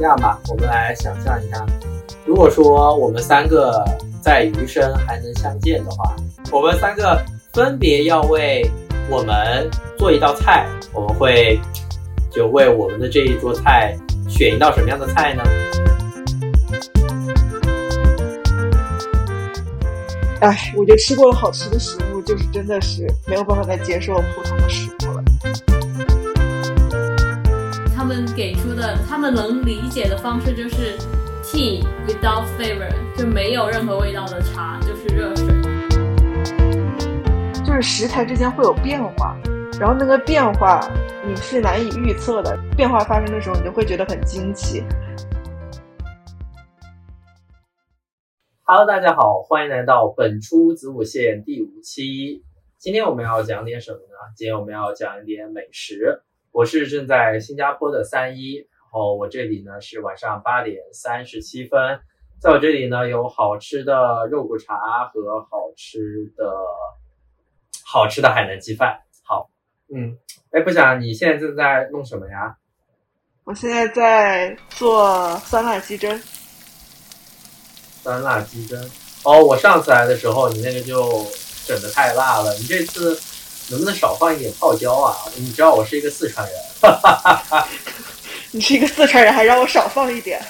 这样吧，我们来想象一下，如果说我们三个在余生还能相见的话，我们三个分别要为我们做一道菜，我们会就为我们的这一桌菜选一道什么样的菜呢？哎，我觉得吃过了好吃的食物，就是真的是没有办法再接受普通的食们给出的，他们能理解的方式就是 tea without flavor，就没有任何味道的茶，就是热水。就是食材之间会有变化，然后那个变化你是难以预测的，变化发生的时候你就会觉得很惊奇。Hello，大家好，欢迎来到本初子午线第五期。今天我们要讲点什么呢？今天我们要讲一点美食。我是正在新加坡的三一，然后我这里呢是晚上八点三十七分，在我这里呢有好吃的肉骨茶和好吃的好吃的海南鸡饭。好，嗯，哎，不想你现在正在弄什么呀？我现在在做酸辣鸡胗，酸辣鸡胗。哦，我上次来的时候你那个就整的太辣了，你这次能不能少放一点泡椒啊？你知道我是一个四川人，你是一个四川人，还让我少放一点。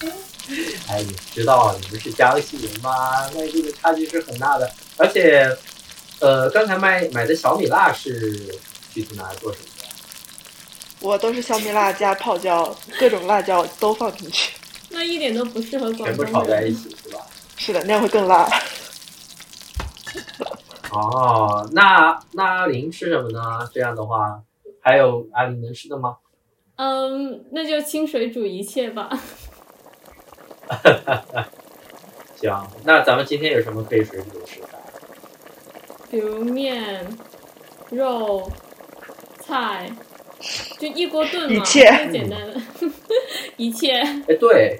哎，你知道你们是江西人吗？那这个差距是很大的。而且，呃，刚才买买的小米辣是具体拿来做什么的？我都是小米辣加泡椒，各种辣椒都放进去。那一点都不适合广全部炒在一。起是吧？是的，那样会更辣。哦，那那阿林吃什么呢？这样的话，还有阿林能吃的吗？嗯，那就清水煮一切吧。行，那咱们今天有什么可以水煮的食材？比如面、肉、菜，就一锅炖嘛，切最简单的，一切。哎，对，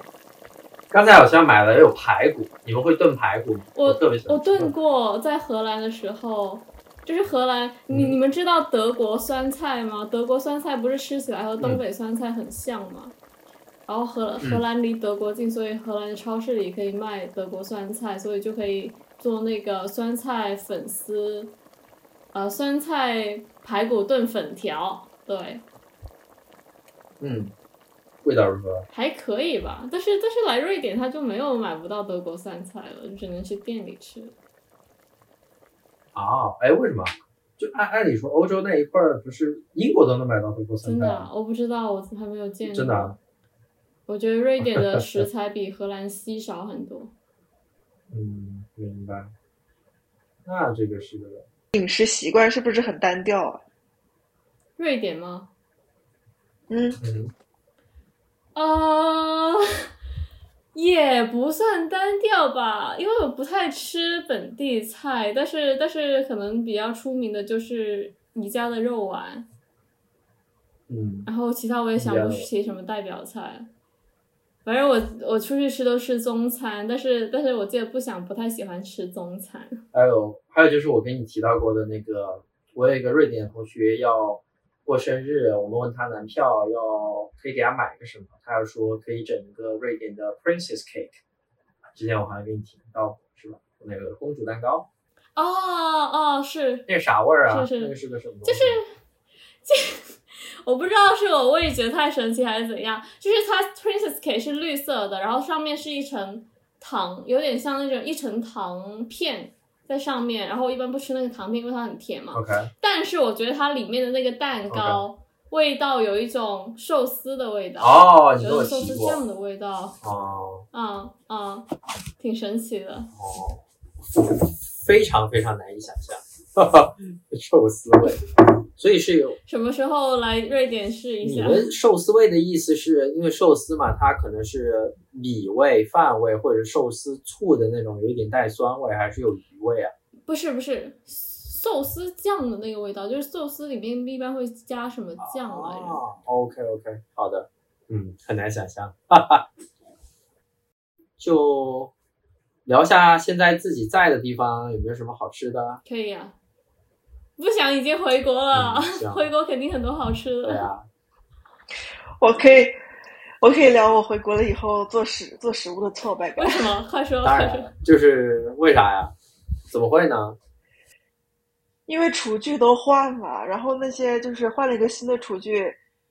刚才好像买了有排骨，你们会炖排骨吗？我特别喜欢。我炖过，在荷兰的时候，就是荷兰，你嗯。你们知道德国酸菜吗？德国酸菜不是吃起来和嗯。东北酸菜很像吗？然后荷荷兰离德国近，所以荷兰的超市里可以卖德国酸菜，所以就可以做那个酸菜粉丝，呃，酸菜排骨炖粉条，对，嗯，味道如何？还可以吧。但是但是来瑞典，他就没有买不到德国酸菜了，就只能去店里吃。啊，哎，为什么？就按按理说，欧洲那一块儿不是英国都能买到德国酸菜？真的啊，我不知道，我还没有见过。真的啊我觉得瑞典的 食材比荷兰稀少很多。嗯，明白。那这个是个饮食习惯是不是很单调啊？瑞典吗？嗯，嗯，呃，也不算单调吧，因为我不太吃本地菜，但是但是可能比较出名的就是你家的肉丸，嗯，然后其他我也想不起什么代表菜。反正我我出去吃都吃中餐，但是但是我记得不想不太喜欢吃中餐。还有还有就是我跟你提到过的那个，我有一个瑞典同学要过生日，我们问他男票要可以给他买个什么，他要说可以整一个瑞典的 Princess Cake，之前我好像跟你提到过是吧？那个公主蛋糕，哦哦，是那啥味儿啊？是是那个是个什么？就是这 我不知道是我味觉太神奇还是怎样，就是它 Princess Cake 是绿色的，然后上面是一层糖，有点像那种一层糖片在上面，然后我一般不吃那个糖片，因为它很甜嘛。OK，但是我觉得它里面的那个蛋糕味道有一种寿司的味道，哦，有一种寿司酱的味道，哦。嗯嗯，挺神奇的。哦，非常非常难以想象，哈 哈寿司味，所以是有什么时候来瑞典试一下？你们寿司味的意思是因为寿司嘛，它可能是米味、饭味或者寿司醋的那种，有一点带酸味，还是有鱼味啊？不是不是，寿司酱的那个味道，就是寿司里面一般会加什么酱来着？哦，OK OK，好的，嗯，很难想象，哈哈。就聊下现在自己在的地方有没有什么好吃的？可以啊。不想已经回国了，嗯 回国肯定很多好吃的。对啊，我可以，我可以聊我回国了以后做食做食物的挫败感为。什么？快说，当快说。然，就是为啥呀？怎么会呢？因为厨具都换了，然后那些就是换了一个新的厨具，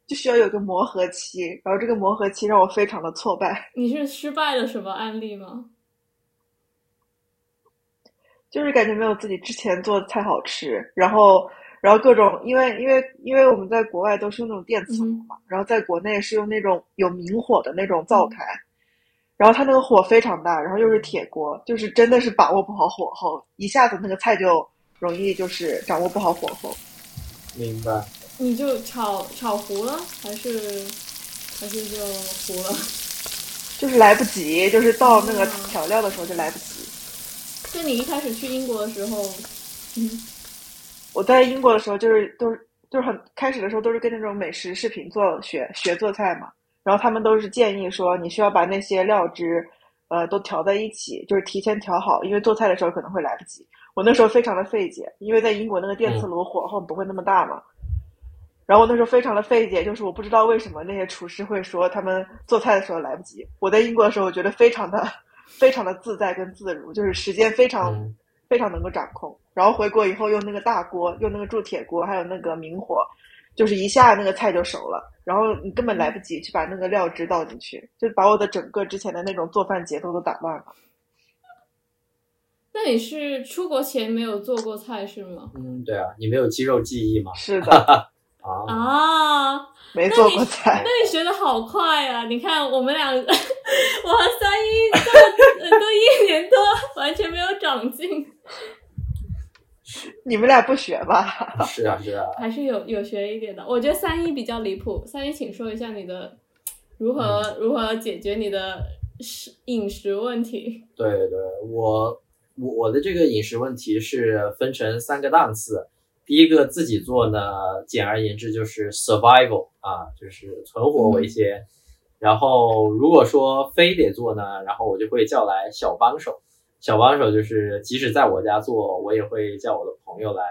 就需要有个磨合期，然后这个磨合期让我非常的挫败，你是失败的什么案例吗？就是感觉没有自己之前做的菜好吃，然后然后各种因为因为因为我们在国外都是用那种电磁炉嘛，然后在国内是用那种有明火的那种灶台，然后它那个火非常大，然后又是铁锅，就是真的是把握不好火候，一下子那个菜就容易就是掌握不好火候。明白。你就炒炒糊了，还是还是就糊了？就是来不及，就是到那个调料的时候就来不及。就你一开始去英国的时候，嗯，我在英国的时候，就是都是就是很开始的时候都是跟那种美食视频做学学做菜嘛，然后他们都是建议说你需要把那些料汁，呃，都调在一起，就是提前调好，因为做菜的时候可能会来不及。我那时候非常的费解，因为在英国那个电磁炉火候不会那么大嘛，然后我那时候非常的费解，就是我不知道为什么那些厨师会说他们做菜的时候来不及。我在英国的时候，我觉得非常的非常的自在跟自如，就是时间非常、嗯非常能够掌控。然后回国以后用那个大锅，用那个铸铁锅，还有那个明火，就是一下那个菜就熟了，然后你根本来不及去把那个料汁倒进去，就把我的整个之前的那种做饭节奏都打乱了。那你是出国前没有做过菜是吗？嗯，对啊，你没有肌肉记忆吗？是的，啊，啊，没做过菜那。你学的好快啊！你看我们俩，我和三一都 都一年多，完全没有长进，你们俩不学吧？是啊，是啊。还是有有学一点的。我觉得三一比较离谱，三一请说一下你的如何、如何解决你的食饮食问题。对对，我我我的这个饮食问题是分成三个档次。第一个自己做呢，简而言之就是 survival 啊，就是存活为先。然后如果说非得做呢，然后我就会叫来小帮手。小帮手就是即使在我家做，我也会叫我的朋友来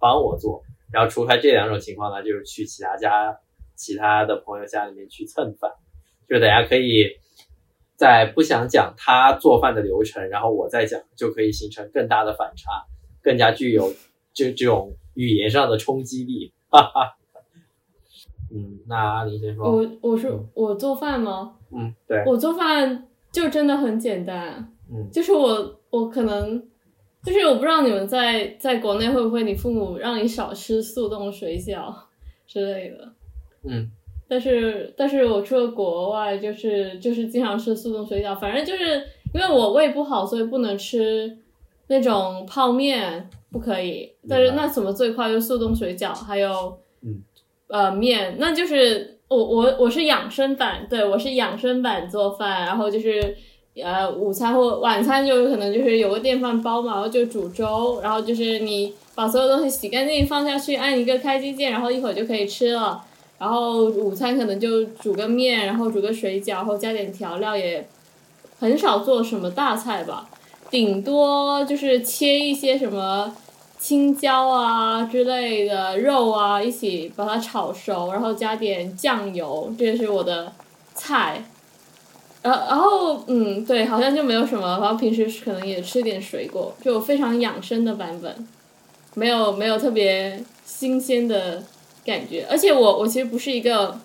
帮我做。然后除开这两种情况呢，就是去其他家、其他的朋友家里面去蹭饭。就是大家可以在不想讲他做饭的流程，然后我再讲，就可以形成更大的反差，更加具有这这种语言上的冲击力。哈哈。嗯，那阿林先说。我我是嗯我做饭吗？嗯，对，我做饭就真的很简单，嗯。就是我我可能就是我不知道你们在在国内会不会你父母让你少吃速冻水饺之类的，嗯。但是但是我出了国外就是就是经常吃速冻水饺，反正就是因为我胃不好，所以不能吃那种泡面，不可以。但是那怎么最快就速冻水饺，还有嗯。呃面，那就是我我我是养生版，对我是养生版做饭，然后就是呃午餐或晚餐就有可能就是有个电饭煲嘛，然后就煮粥，然后就是你把所有东西洗干净放下去，按一个开机键，然后一会儿就可以吃了。然后午餐可能就煮个面，然后煮个水饺，然后加点调料，也很少做什么大菜吧，顶多就是切一些什么青椒啊之类的肉啊，一起把它炒熟，然后加点酱油，这是我的菜。然后，然后，嗯，对，好像就没有什么，然后平时可能也吃点水果，就非常养生的版本，没有没有特别新鲜的感觉。而且我我其实不是一个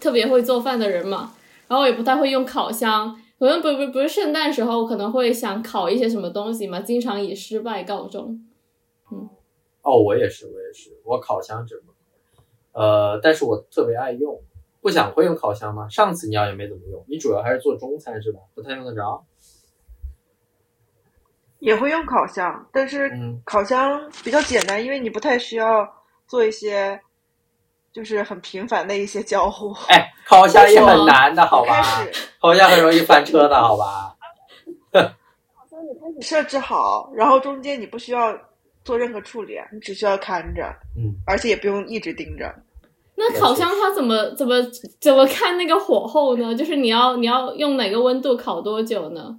特别会做饭的人嘛，然后也不太会用烤箱，可能不不不是圣诞时候可能会想烤一些什么东西嘛，经常以失败告终。嗯哦，我也是，我也是，我烤箱真的，呃，但是我特别爱用。不想会用烤箱吗？上次你要也没怎么用，你主要还是做中餐是吧？不太用得着。也会用烤箱，但是嗯烤箱比较简单，因为你不太需要做一些就是很频繁的一些交互。哎，烤箱也很难的，好开吧？始烤箱很容易翻车的，好吧？设置好，然后中间你不需要做任何处理，你只需要看着，嗯，而且也不用一直盯着。那烤箱它怎么怎么怎么看那个火候呢？就是你要你要用哪个温度烤多久呢？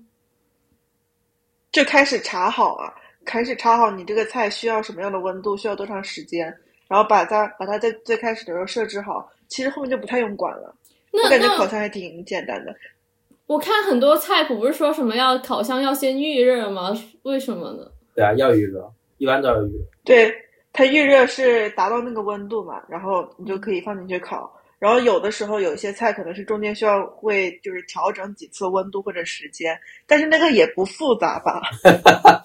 就开始查好啊，开始查好你这个菜需要什么样的温度，需要多长时间，然后把它把它在最开始的时候设置好，其实后面就不太用管了。那我感觉烤箱还挺简单的。我看很多菜谱不是说什么要烤箱要先预热吗？为什么呢？对啊，要预热，一般都要预热。对，它预热是达到那个温度嘛，然后你就可以放进去烤。然后有的时候有一些菜可能是中间需要会就是调整几次温度或者时间，但是那个也不复杂吧？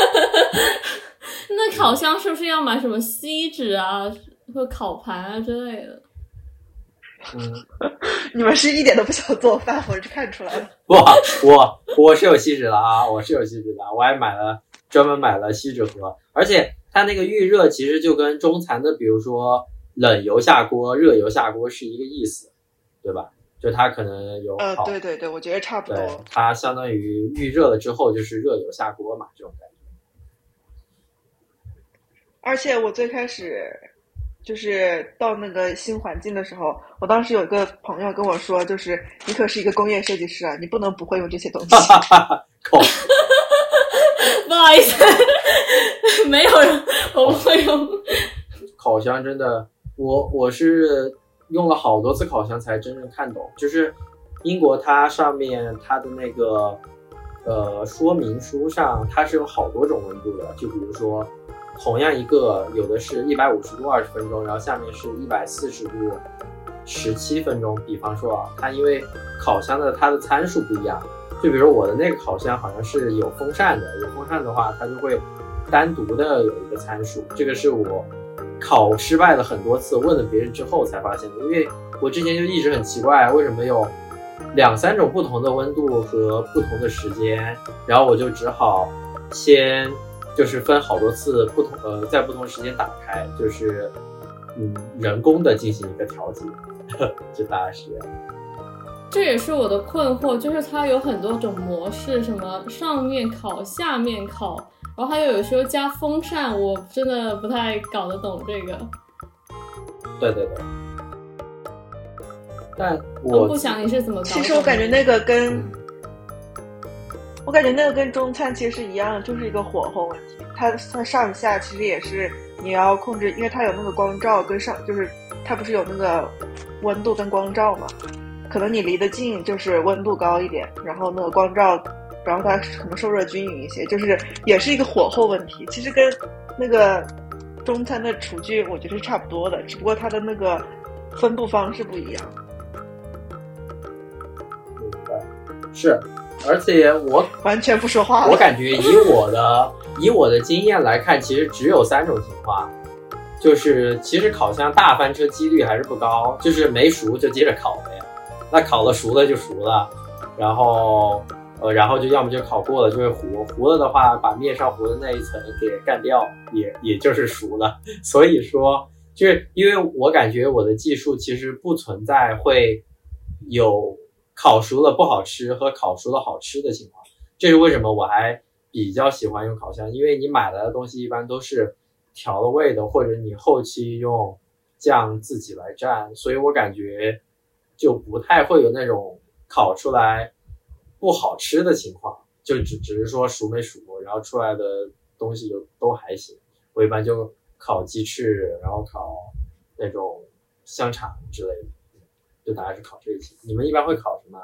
那烤箱是不是要买什么锡纸啊或烤盘啊之类的？嗯，你们是一点都不想做饭，我是看出来了。我，我我是有锡纸的啊，我是有锡纸的，我还买了专门买了锡纸盒，而且它那个预热其实就跟中餐的，比如说冷油下锅、热油下锅是一个意思，对吧？就它可能有呃，对对对，我觉得差不多。它相当于预热了之后就是热油下锅嘛，这种感觉。而且我最开始就是到那个新环境的时候，我当时有一个朋友跟我说，就是你可是一个工业设计师啊，你不能不会用这些东西。烤 不好意思，没有人，我不会用。烤箱真的，我我是用了好多次烤箱才真正看懂，就是英国它上面它的那个呃说明书上它是有好多种温度的，就比如说同样一个有的是一百五十度二十分钟，然后下面是一百四十度十七分钟。比方说啊，它因为烤箱的它的参数不一样，就比如我的那个烤箱好像是有风扇的，有风扇的话它就会单独的有一个参数，这个是我。烤失败了很多次，问了别人之后才发现的。因为我之前就一直很奇怪，为什么有两三种不同的温度和不同的时间，然后我就只好先就是分好多次不同呃，在不同时间打开，就是嗯人工的进行一个调节，就大概是这样。这也是我的困惑，就是它有很多种模式，什么上面烤、下面烤，然后还有有时候加风扇，我真的不太搞得懂这个。对对对。但我我不想你是怎么搞。其实我感觉那个跟嗯我感觉那个跟中餐其实是一样的，就是一个火候问题。它它上下其实也是你要控制，因为它有那个光照跟上，就是它不是有那个温度跟光照嘛？可能你离得近就是温度高一点，然后那个光照，然后它可能受热均匀一些，就是也是一个火候问题。其实跟那个中餐的厨具我觉得是差不多的，只不过它的那个分布方式不一样。是，而且我完全不说话了。我感觉以我的以我的经验来看，其实只有三种情况，就是其实烤箱大翻车几率还是不高，就是没熟就接着烤呗，那烤了熟了就熟了，然后呃然后就要么就烤过了就会糊，糊了的话把面上糊的那一层给干掉，也也就是熟了。所以说，就是因为我感觉我的技术其实不存在会有烤熟了不好吃和烤熟了好吃的情况。这是为什么我还比较喜欢用烤箱，因为你买来的东西一般都是调了味的，或者你后期用酱自己来蘸，所以我感觉就不太会有那种烤出来不好吃的情况，就只只是说熟没熟，然后出来的东西就都还行。我一般就烤鸡翅，然后烤那种香肠之类的，就大概是烤这些。你们一般会烤什么？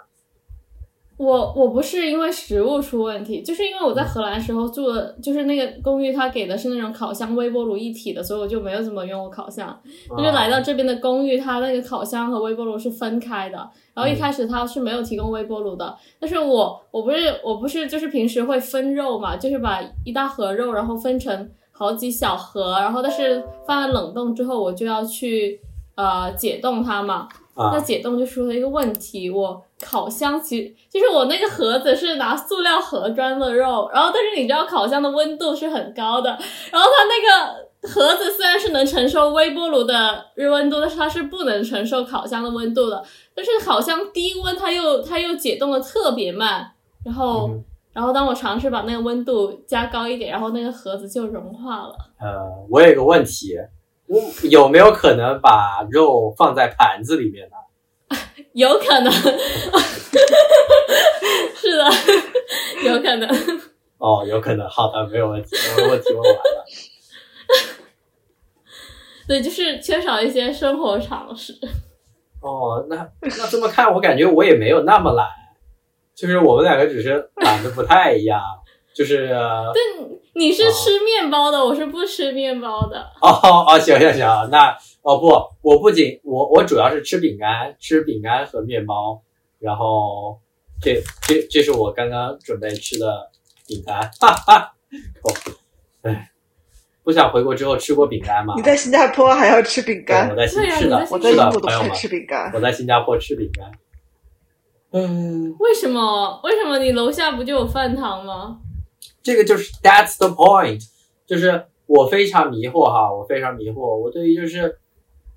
我我不是因为食物出问题，就是因为我在荷兰时候住的，就是那个公寓，它给的是那种烤箱、微波炉一体的，所以我就没有怎么用过烤箱。就是来到这边的公寓，它那个烤箱和微波炉是分开的。然后一开始它是没有提供微波炉的，但是我我不是我不是就是平时会分肉嘛，就是把一大盒肉然后分成好几小盒，然后但是放在冷冻之后，我就要去呃解冻它嘛。啊那解冻就出了一个问题，我烤箱其实就是我那个盒子是拿塑料盒装的肉，然后但是你知道烤箱的温度是很高的，然后它那个盒子虽然是能承受微波炉的热温度，但是它是不能承受烤箱的温度的。但是烤箱低温它又它又解冻的特别慢，然后、嗯然后当我尝试把那个温度加高一点，然后那个盒子就融化了。呃，我有个问题，我有没有可能把肉放在盘子里面呢？有可能，是的，有可能。哦，有可能。好的，没有问题，我的问题问完了。对，就是缺少一些生活常识。哦，那那这么看，我感觉我也没有那么懒，就是我们两个只是懒的不太一样，就是哦但你是吃面包的，我是不吃面包的。哦哦，行行行，那哦不，我不仅我我主要是吃饼干，吃饼干和面包，然后这这这是我刚刚准备吃的饼干，哈哈，哦，哎，不想回国之后吃过饼干吗？你在新加坡还要吃饼，干我，在新是的，我在是的，英国都是朋友们，吃饼干。我在新加坡吃饼干。嗯，为什么？为什么你楼下不就有饭堂吗？这个就是 that's the point，就是我非常迷惑哈，我非常迷惑，我对于就是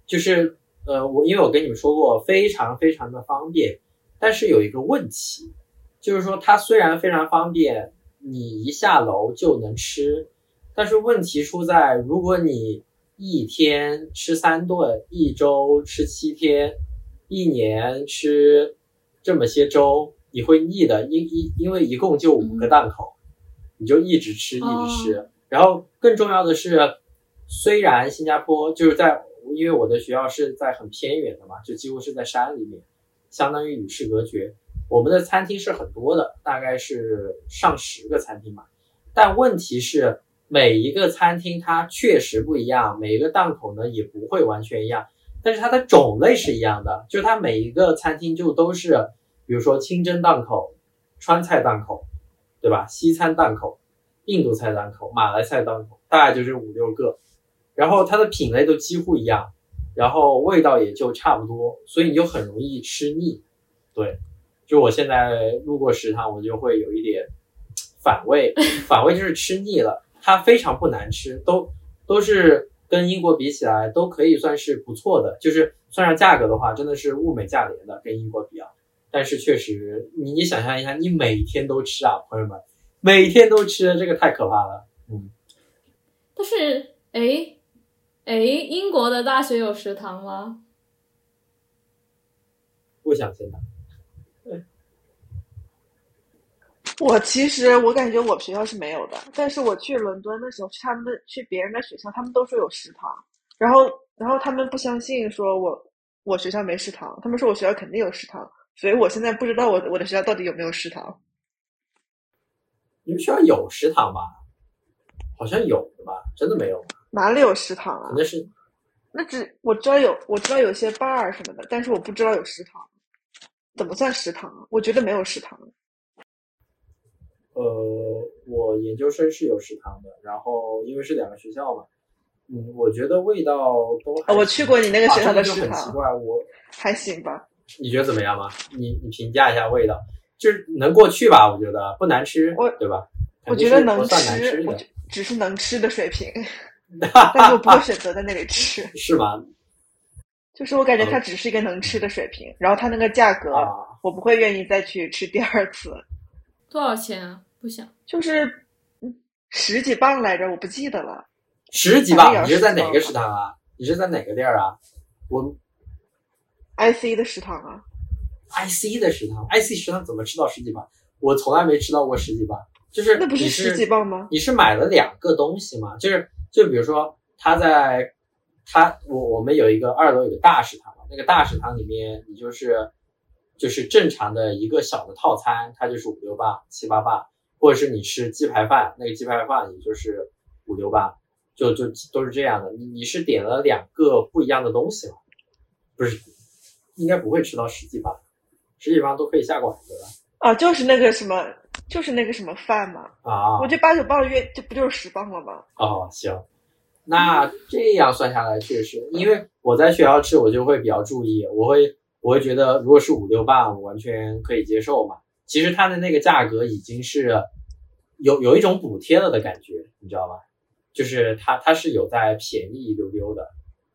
就是呃，我因为我跟你们说过，非常非常的方便，但是有一个问题，就是说它虽然非常方便，你一下楼就能吃，但是问题出在如果你一天吃三顿，一周吃七天，一年吃这么些周，你会腻的，因因因为一共就五个档口，你就一直吃一直吃。然后更重要的是，虽然新加坡就是在，因为我的学校是在很偏远的嘛，就几乎是在山里面，相当于与世隔绝。我们的餐厅是很多的，大概是上十个餐厅吧。但问题是，每一个餐厅它确实不一样，每一个档口呢也不会完全一样，但是它的种类是一样的，就是它每一个餐厅就都是，比如说清真档口、川菜档口，对吧？西餐档口、印度菜档口、马来菜档口，大概就是五六个，然后它的品类都几乎一样，然后味道也就差不多，所以你就很容易吃腻。对，就我现在路过食堂，我就会有一点反胃，反胃就是吃腻了。它非常不难吃，都都是跟英国比起来都可以算是不错的，就是算上价格的话，真的是物美价廉的，跟英国比啊。但是确实，你你想象一下，你每天都吃啊，朋友们，每天都吃，这个太可怕了。嗯，但是，哎，哎，英国的大学有食堂吗？不想现在。我其实我感觉我们学校是没有的，但是我去伦敦的时候，去他们的去别人的学校，他们都说有食堂，然后然后他们不相信说我我学校没食堂，他们说我学校肯定有食堂，所以我现在不知道我我的学校到底有没有食堂。你们学校有食堂吧？好像有的吧？真的没有？哪里有食堂啊那？是那只我知道有我知道有些 bar 什么的，但是我不知道有食堂。怎么算食堂啊？我觉得没有食堂。呃，我研究生是有食堂的，然后因为是两个学校嘛，嗯，我觉得味道都还哦我去过你那个学校的啊这个就食堂很奇怪，我还行吧，你觉得怎么样吗？你你评价一下味道，就是能过去吧？我觉得不难吃我，对吧？我觉得能吃，只是能吃的水平，但是我不会选择在那里吃。是吗？就是我感觉它只是一个能吃的水平，然后它那个价格，啊，我不会愿意再去吃第二次。多少钱啊？不想。就是嗯十几磅来着，我不记得了。十几磅，你是在哪个食堂啊？你是在哪个地儿啊？我 IC 的食堂啊，IC 的食堂，IC 食堂怎么吃到十几磅？我从来没吃到过十几磅，就是那不是十几磅吗？你是买了两个东西吗？就是就比如说他在他我我们有一个二楼有个大食堂嘛，那个大食堂里面你就是就是正常的一个小的套餐，它就是五六磅七八磅，或者是你吃鸡排饭，那个鸡排饭也就是五六磅，就就都是这样的。你你是点了两个不一样的东西吗？不是，应该不会吃到十几磅，十几磅都可以下馆子了啊，就是那个什么，就是那个什么饭嘛。啊。我觉得八九磅约这不就是十磅了吗？哦，行，那这样算下来确实，因为我在学校吃，我就会比较注意，我会我会觉得，如果是五六磅，我完全可以接受嘛。其实它的那个价格已经是有有一种补贴了的感觉，你知道吧？就是它它是有在便宜一丢丢的，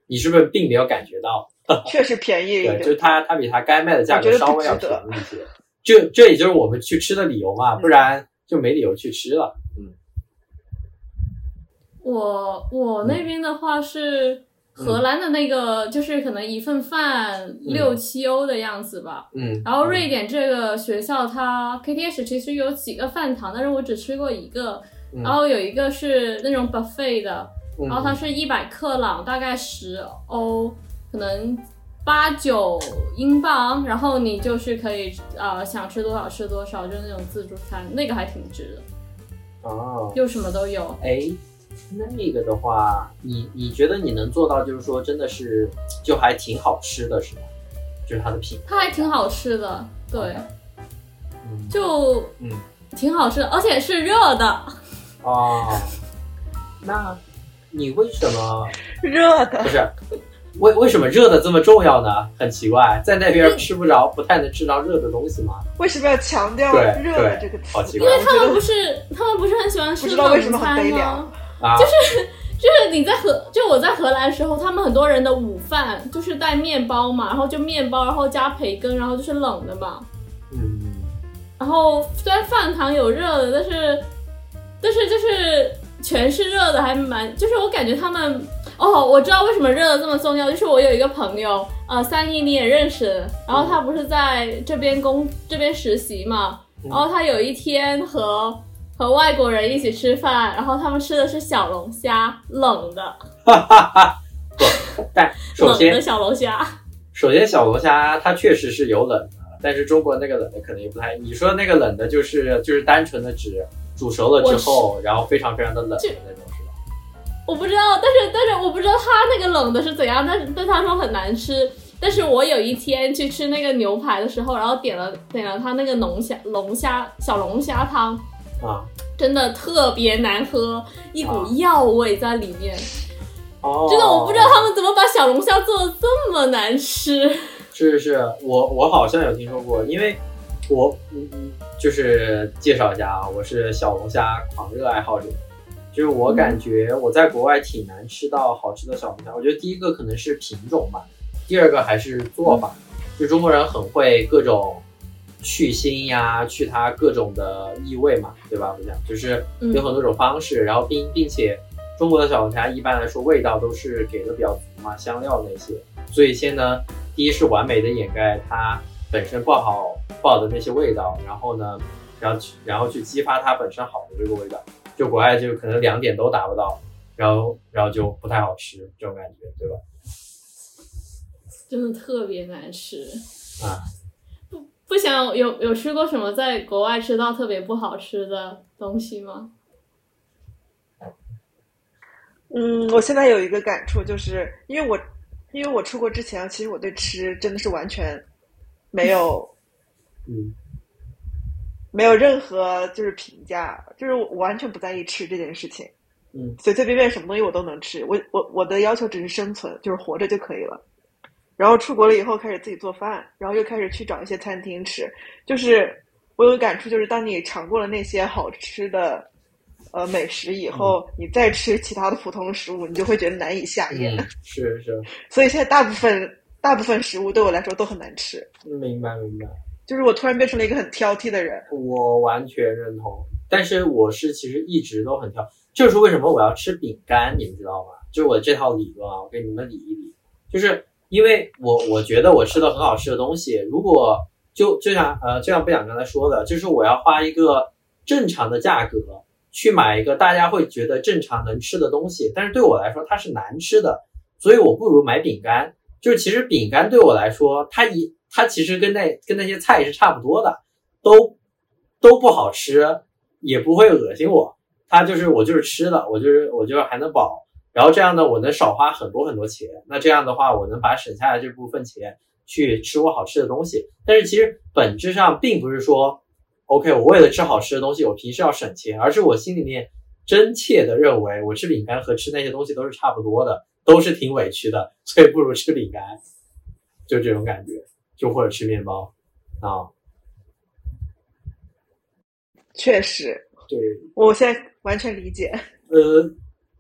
你是不是并没有感觉到？确实便宜一对，点。就是它它比它该卖的价格稍微要便宜一些，这这也就是我们去吃的理由嘛，不然就没理由去吃了。嗯。我我那边的话是荷兰的那个，就是可能一份饭六七欧的样子吧。嗯，然后瑞典这个学校它 KTS 其实有几个饭堂，但是我只吃过一个。嗯然后有一个是那种 buffet 的，嗯，然后它是一百克朗，大概十欧，可能八九英镑，然后你就是可以呃想吃多少吃多少，就是那种自助餐，那个还挺值的，哦，又什么都有。哎，那个的话，你你觉得你能做到，就是说真的是就还挺好吃的，是吗？就是它的品，它还挺好吃的，对，嗯就嗯挺好吃的，而且是热的。哦，那你为什么 热的不是？为为什么热的这么重要呢？很奇怪，在那边吃不着，不太能吃到热的东西吗？为什么要强调对热的这个词？好奇怪因为他们不是他们不是很喜欢吃不知道为什么冷餐很悲凉吗？啊，就是你在荷，就我在荷兰的时候，他们很多人的午饭就是带面包嘛，然后就面包，然后加培根，然后就是冷的嘛。嗯，然后虽然饭堂有热的，但是但是就是全是热的，还蛮就是我感觉他们哦，我知道为什么热的这么重要，就是我有一个朋友，呃，三一你也认识，然后他不是在这边工这边实习嘛，嗯然后他有一天和和外国人一起吃饭，然后他们吃的是小龙虾，冷的，哈哈哈。不，但首先冷的小龙虾，首先小龙虾它确实是有冷的，但是中国那个冷的可能也不太。你说那个冷的就是就是单纯的指煮熟了之后，然后非常非常的冷的那种？我不知道，但是但是我不知道他那个冷的是怎样，但是但他说很难吃。但是我有一天去吃那个牛排的时候，然后点了点了他那个龙虾龙虾小龙虾汤，啊，真的特别难喝，一股啊药味在里面。哦，真的我不知道他们怎么把小龙虾做的这么难吃。是是是，我我好像有听说过，因为我嗯嗯，就是介绍一下啊，我是小龙虾狂热爱好者。就是我感觉我在国外挺难吃到好吃的小龙虾。我觉得第一个可能是品种吧，第二个还是做法。就中国人很会各种去腥呀，去它各种的异味嘛，对吧？我想就是有很多种方式，然后并并且中国的小龙虾一般来说味道都是给的比较足嘛，香料那些，所以先呢，第一是完美的掩盖它本身不好不好的那些味道，然后呢，然后去然后去激发它本身好的这个味道，就国外就可能两点都达不到，然后然后就不太好吃这种感觉，对吧？真的特别难吃。啊，不不想有有吃过什么在国外吃到特别不好吃的东西吗？嗯，我现在有一个感触，就是因为我因为我出国之前，其实我对吃真的是完全没有嗯没有任何就是评价，就是我完全不在意吃这件事情，嗯随随便便什么东西我都能吃，我我我的要求只是生存，就是活着就可以了。然后出国了以后开始自己做饭，然后又开始去找一些餐厅吃，就是我有感触，就是当你尝过了那些好吃的呃美食以后，你再吃其他的普通食物，你就会觉得难以下咽。嗯，是是，所以现在大部分大部分食物对我来说都很难吃，明白明白。就是我突然变成了一个很挑剔的人。我完全认同，但是我是其实一直都很挑，就是为什么我要吃饼干，你们知道吗？就是我这套理论啊，我给你们理一理，就是因为我我觉得我吃的很好吃的东西，如果就就像呃就像不想刚才说的，就是我要花一个正常的价格去买一个大家会觉得正常能吃的东西，但是对我来说它是难吃的，所以我不如买饼干。就是其实饼干对我来说，它一它其实跟那跟那些菜是差不多的，都都不好吃，也不会恶心我。它就是我就是吃的，我就是我就是还能饱，然后这样呢，我能少花很多很多钱。那这样的话，我能把省下来这部分钱去吃我好吃的东西。但是其实本质上并不是说，OK，我为了吃好吃的东西，我平时要省钱，而是我心里面真切的认为，我吃饼干和吃那些东西都是差不多的，都是挺委屈的，所以不如吃饼干，就这种感觉，就或者吃面包啊，确实，对，我现在完全理解。呃，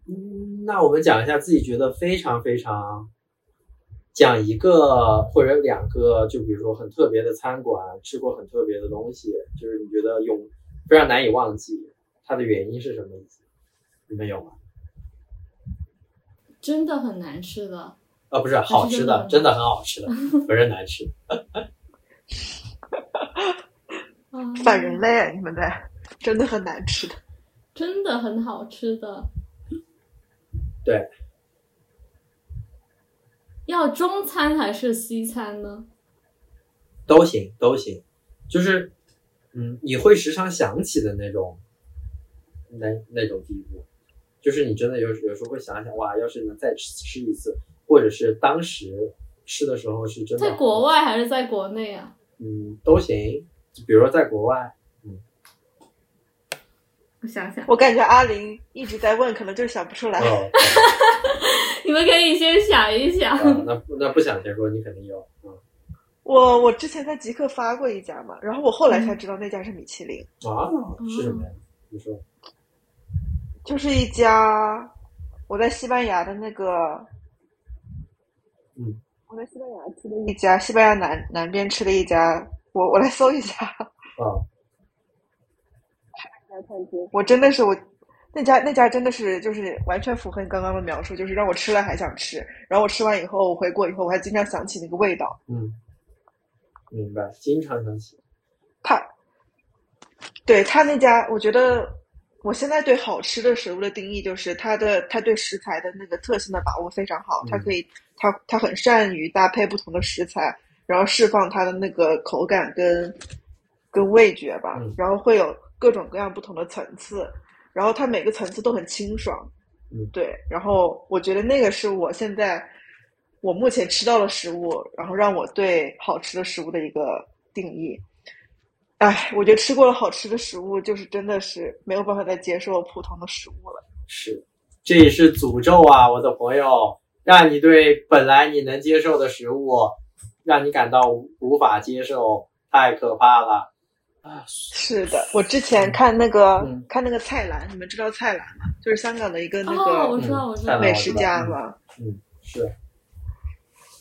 嗯那我们讲一下自己觉得非常非常，讲一个或者两个，就比如说很特别的餐馆，吃过很特别的东西，就是你觉得永非常难以忘记，它的原因是什么？你们有吗？真的很难吃的。啊，不是好吃的，真的很好吃的，不是难吃。啊反人类啊！你们在真的很难吃的。真的很好吃的。对，要中餐还是西餐呢？都行都行，就是嗯，你会时常想起的那种那那种地步，就是你真的有有时候会想想哇，要是能再吃吃一次，或者是当时吃的时候是真的在国外还是在国内啊？嗯都行，比如说在国外，嗯我想想，我感觉阿林一直在问，可能就是想不出来。哦，你们可以先想一想。啊那那不想先说，你肯定有，嗯我我之前在极客发过一家嘛，然后我后来才知道那家是米其林，啊是什么呀？你说就是一家我在西班牙的那个，嗯，我在西班牙吃的一家。西班牙南南边吃的一家，我我来搜一下，啊。我真的是我那家那家真的是就是完全符合你刚刚的描述，就是让我吃了还想吃，然后我吃完以后我回国以后我还经常想起那个味道。嗯，明白，经常想起，他，对他那家，我觉得我现在对好吃的食物的定义就是它的它对食材的那个特性的把握非常好，它可以它它很善于搭配不同的食材，然后释放它的那个口感跟跟味觉吧嗯，然后会有各种各样不同的层次，然后它每个层次都很清爽，嗯对，然后我觉得那个是我现在我目前吃到的食物，然后让我对好吃的食物的一个定义。哎，我觉得吃过了好吃的食物，就是真的是没有办法再接受普通的食物了。是，这也是诅咒啊，我的朋友，让你对本来你能接受的食物，让你感到无无法接受，太可怕了啊！是的，我之前看那个、嗯看那个蔡澜，你们知道蔡澜吗？就是香港的一个那哦，我个知道，我知道嗯。美食家嘛。嗯，是，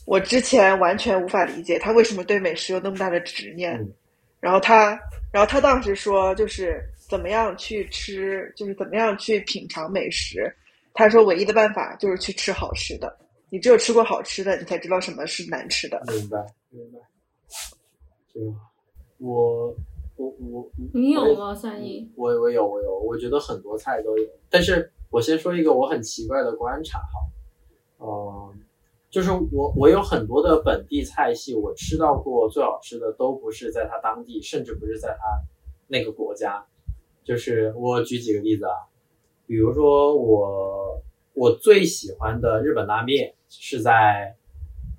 我之前完全无法理解他为什么对美食有那么大的执念。嗯然后他，然后他当时说，就是怎么样去吃，就是怎么样去品尝美食。他说，唯一的办法就是去吃好吃的。你只有吃过好吃的，你才知道什么是难吃的。明白明白。这个我我我你有吗，三一？我我有我有，我觉得很多菜都有，但是我先说一个我很奇怪的观察哈，嗯、就是我我有很多的本地菜系，我吃到过最好吃的都不是在它当地，甚至不是在它那个国家。就是我举几个例子啊，比如说我我最喜欢的日本拉面是在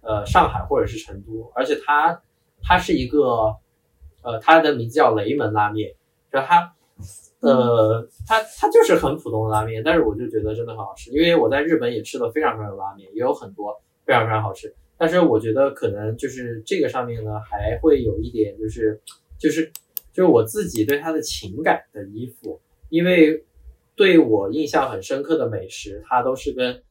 呃上海或者是成都，而且它它是一个呃它的名字叫雷门拉面，就它呃它它就是很普通的拉面，但是我就觉得真的很好吃，因为我在日本也吃了非常非常多拉面，也有很多非常非常好吃，但是我觉得可能就是这个上面呢还会有一点就是就是就是我自己对它的情感的依附，因为对我印象很深刻的美食，它都是跟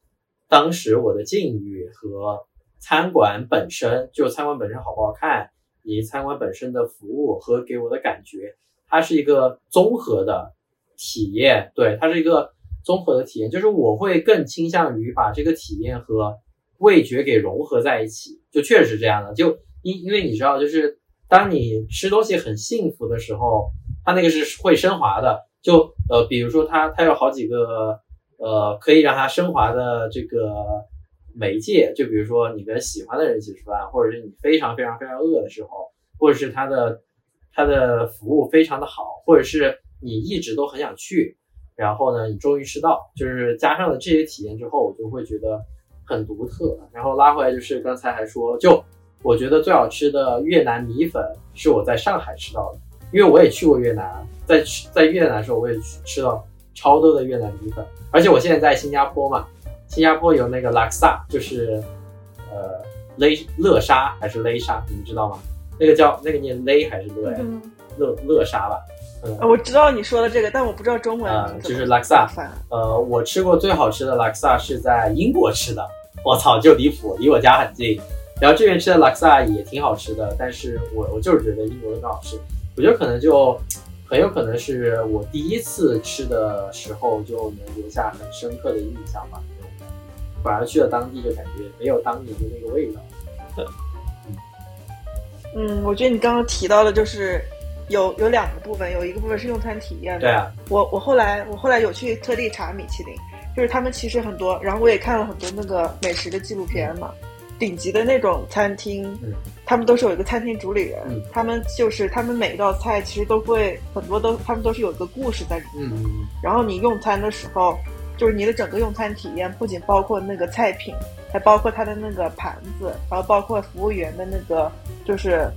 当时我的境遇和餐馆本身，就餐馆本身好不好看，以及餐馆本身的服务和给我的感觉，它是一个综合的体验。对，它是一个综合的体验，就是我会更倾向于把这个体验和味觉给融合在一起。就确实是这样的，就因因为你知道，就是当你吃东西很幸福的时候，它那个是会升华的。就呃，比如说它它有好几个呃可以让它升华的这个媒介，就比如说你跟喜欢的人一起吃饭，或者是你非常非常非常饿的时候，或者是它的它的服务非常的好，或者是你一直都很想去，然后呢你终于吃到，就是加上了这些体验之后，我就会觉得很独特。然后拉回来就是刚才还说，就我觉得最好吃的越南米粉是我在上海吃到的，因为我也去过越南，在吃在越南的时候我也去吃到超多的越南米粉，而且我现在在新加坡嘛，新加坡有那个拉克萨，就是呃勒勒沙还是勒沙，你们知道吗？那个叫那个念勒还是勒勒勒沙吧，嗯呃，我知道你说的这个，但我不知道中文啊、怎么就是拉克萨。翻。呃，我吃过最好吃的拉克萨是在英国吃的，我操，就离谱，离我家很近。然后这边吃的拉克萨也挺好吃的，但是我我就是觉得英国的更好吃。我觉得可能就很有可能是我第一次吃的时候就能留下很深刻的印象吧。反而去了当地就感觉没有当年的那个味道。嗯，我觉得你刚刚提到的就是有有两个部分，有一个部分是用餐体验的。对啊，我我后来我后来有去特地查米其林，就是他们其实很多，然后我也看了很多那个美食的纪录片嘛。顶级的那种餐厅，嗯他们都是有一个餐厅主理人，嗯他们就是他们每一道菜其实都会很多都他们都是有一个故事在里面。然后你用餐的时候，就是你的整个用餐体验不仅包括那个菜品，还包括它的那个盘子，然后包括服务员的那个就是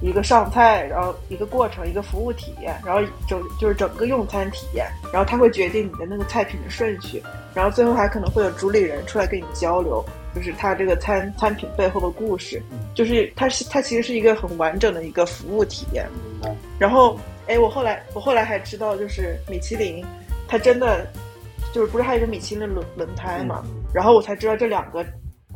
一个上菜，然后一个过程，一个服务体验，然后整就是整个用餐体验，然后它会决定你的那个菜品的顺序，然后最后还可能会有主理人出来跟你交流。就是它这个餐餐品背后的故事，就是它是它其实是一个很完整的一个服务体验。然后，哎，我后来我后来还知道，就是米其林，它真的就是不是还有一个米其林轮轮胎嘛？嗯然后我才知道这两个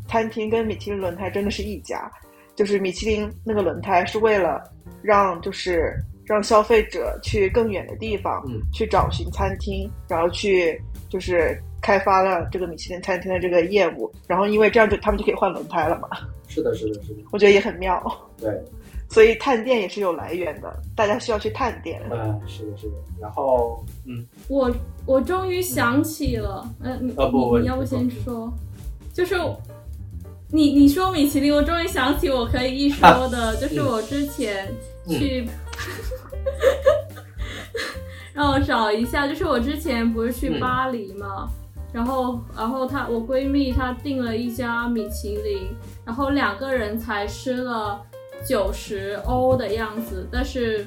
餐厅跟米其林轮胎真的是一家，就是米其林那个轮胎是为了让就是让消费者去更远的地方、嗯去找寻餐厅，然后去就是开发了这个米其林餐厅的这个业务，然后因为这样就他们就可以换轮胎了嘛，是的，是的，是的，我觉得也很妙。对，所以探店也是有来源的，大家需要去探店。嗯，是的，是的。然后，嗯，我我终于想起了，嗯，你啊不不你你要不先说，就是你你说米其林，我终于想起我可以一说的，就是我之前去，让我找一下，就是我之前不是去嗯巴黎嘛，然后然后她我闺蜜她订了一家米其林，然后两个人才吃了九十欧的样子，但是。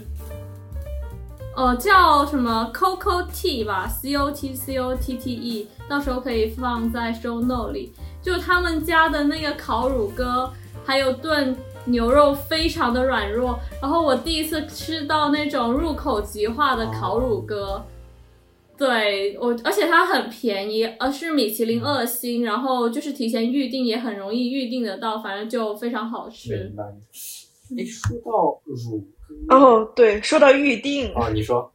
呃，叫什么 Coco Tea 吧，C O T C O T T E，到时候可以放在 show note 里。就他们家的那个烤乳鸽，还有炖牛肉非常的软弱。然后我第一次吃到那种入口即化的烤乳鸽，对我，而且它很便宜，而是米其林二星，然后就是提前预定也很容易预定得到，反正就非常好吃明。白。哎，说到乳鸽，哦，对，说到预定，啊，你说，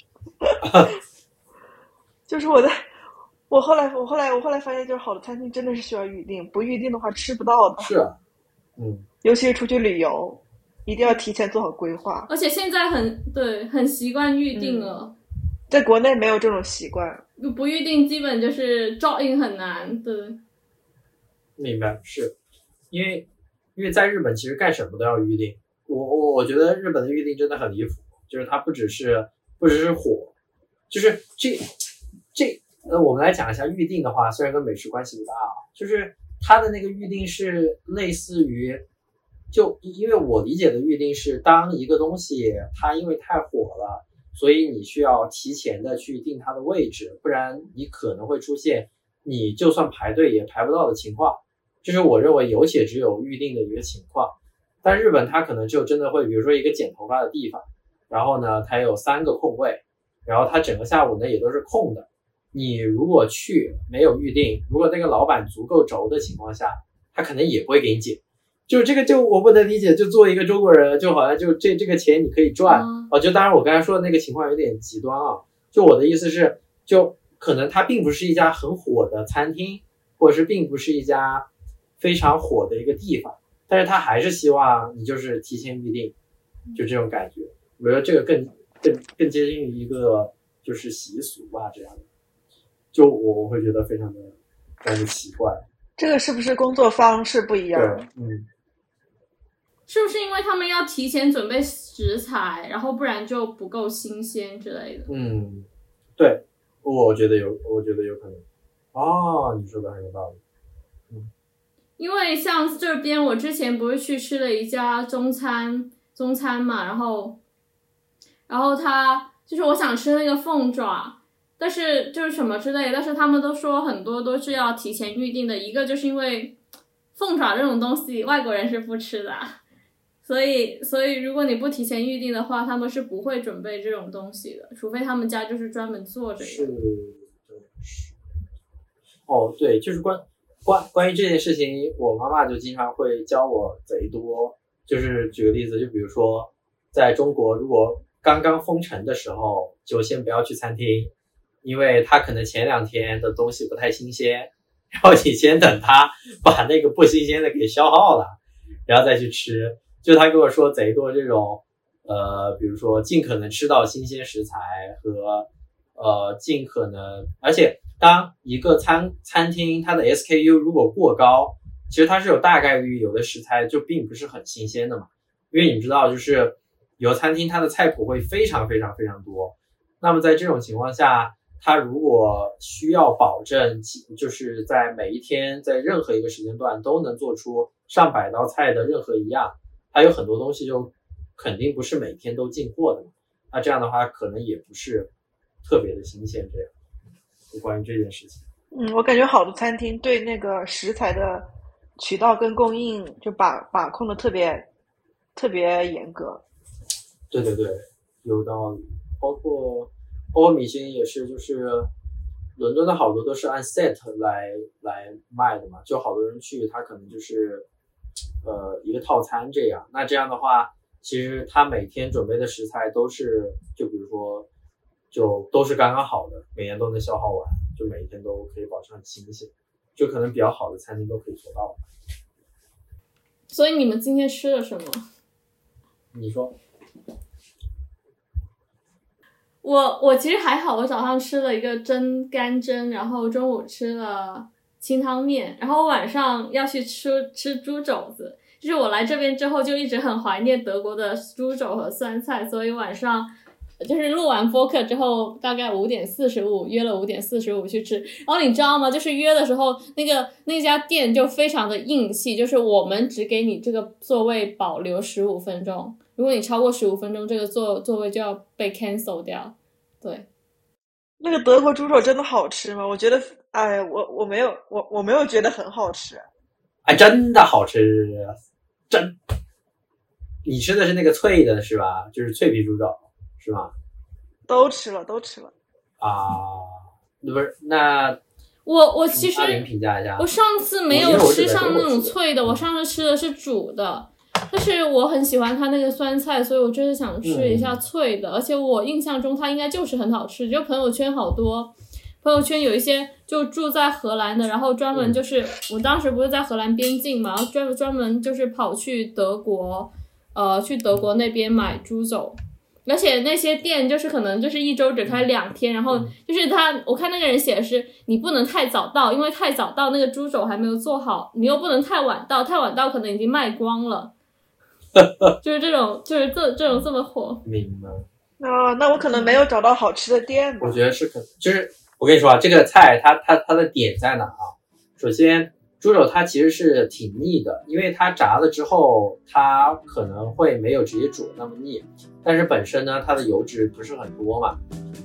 就是我在，我后来我后来我后来发现，就是好的餐厅真的是需要预定，不预定的话吃不到的，是，嗯，尤其是出去旅游，一定要提前做好规划。而且现在很对，很习惯预定了。在国内没有这种习惯，不预定基本就是 drop in 很难，对，明白，是因为因为在日本其实干什么都要预定。我我我觉得日本的预定真的很离谱，就是它不只是不只是火，就是这这那，我们来讲一下预定的话，虽然跟美食关系不大啊，就是它的那个预定是类似于，就因为我理解的预定是，当一个东西它因为太火了，所以你需要提前的去定它的位置，不然你可能会出现你就算排队也排不到的情况。这是我认为有且只有预定的一个情况。但日本它可能就真的会，比如说一个剪头发的地方，然后呢，它有三个空位，然后它整个下午呢也都是空的。你如果去没有预定，如果那个老板足够轴的情况下，他可能也不会给你解。就这个就我不能理解，就作为一个中国人，就好像就这这个钱你可以赚啊哦。就当然我刚才说的那个情况有点极端啊。就我的意思是，就可能它并不是一家很火的餐厅，或者是并不是一家非常火的一个地方，但是他还是希望你就是提前预定，就这种感觉。我觉得这个更更更接近于一个就是习俗吧，这样的。就我我会觉得非常的非常的奇怪。这个是不是工作方式不一样？对，嗯，是不是因为他们要提前准备食材，然后不然就不够新鲜之类的？嗯，对，我觉得有，我觉得有可能。哦，你说的很有道理。因为像这边，我之前不是去吃了一家中餐中餐嘛，然后，然后他就是我想吃那个凤爪，但是就是什么之类，但是他们都说很多都是要提前预定的。一个就是因为凤爪这种东西外国人是不吃的，所以所以如果你不提前预定的话，他们是不会准备这种东西的，除非他们家就是专门做这是个。是。哦，对，就是关关关于这件事情，我妈妈就经常会教我贼多。就是举个例子，就比如说，在中国，如果刚刚封城的时候，就先不要去餐厅，因为他可能前两天的东西不太新鲜，然后你先等他把那个不新鲜的给消耗了，然后再去吃。就他跟我说贼多这种，呃，比如说尽可能吃到新鲜食材和呃尽可能，而且当一个餐餐厅它的 SKU 如果过高，其实它是有大概率有的食材就并不是很新鲜的嘛。因为你知道，就是有餐厅它的菜谱会非常非常非常多，那么在这种情况下，它如果需要保证就是在每一天在任何一个时间段都能做出上百道菜的任何一样，它有很多东西就肯定不是每天都进货的嘛。那这样的话，可能也不是特别的新鲜。这样，就关于这件事情，嗯，我感觉好的餐厅对那个食材的渠道跟供应就把把控的特别特别严格。对对对，有道理。包括包括米星也是，就是伦敦的好多都是按 set 来来卖的嘛，就好多人去，他可能就是呃一个套餐这样。那这样的话。其实他每天准备的食材都是，就比如说，就都是刚刚好的，每年都能消耗完，就每一天都可以保持很新鲜，就可能比较好的餐厅都可以做到。所以你们今天吃了什么？你说。我我其实还好，我早上吃了一个蒸干蒸，然后中午吃了清汤面，然后晚上要去吃吃猪肘子。就是我来这边之后，就一直很怀念德国的猪肘和酸菜，所以晚上就是录完播客之后，大概五点四十五约了五点四十五去吃。然后你知道吗？就是约的时候，那个那家店就非常的硬气，就是我们只给你这个座位保留十五分钟，如果你超过十五分钟，这个座座位就要被 cancel 掉。对，那个德国猪肘真的好吃吗？我觉得，哎，我我没有，我我没有觉得很好吃。哎，真的好吃。真，你吃的是那个脆的，是吧？就是脆皮猪肘，是吗？都吃了，都吃了。啊，那不是那我我其实评价一下，我上次没有吃上那种脆的，我上次吃的是煮的，但是我很喜欢它那个酸菜，所以我就是想吃一下脆的，而且我印象中它应该就是很好吃，就朋友圈好多。朋友圈有一些就住在荷兰的，然后专门就是我当时不是在荷兰边境嘛，然后专专门就是跑去德国，呃，去德国那边买猪肘，而且那些店就是可能就是一周只开两天，然后就是他，我看那个人写的是你不能太早到，因为太早到那个猪肘还没有做好，你又不能太晚到，太晚到可能已经卖光了，就是这种就是这这种这么火。明白。啊，那我可能没有找到好吃的店。我觉得是可就是。我跟你说啊，这个菜它它它的点在哪啊？首先，猪肘它其实是挺腻的，因为它炸了之后，它可能会没有直接煮那么腻。但是本身呢，它的油脂不是很多嘛，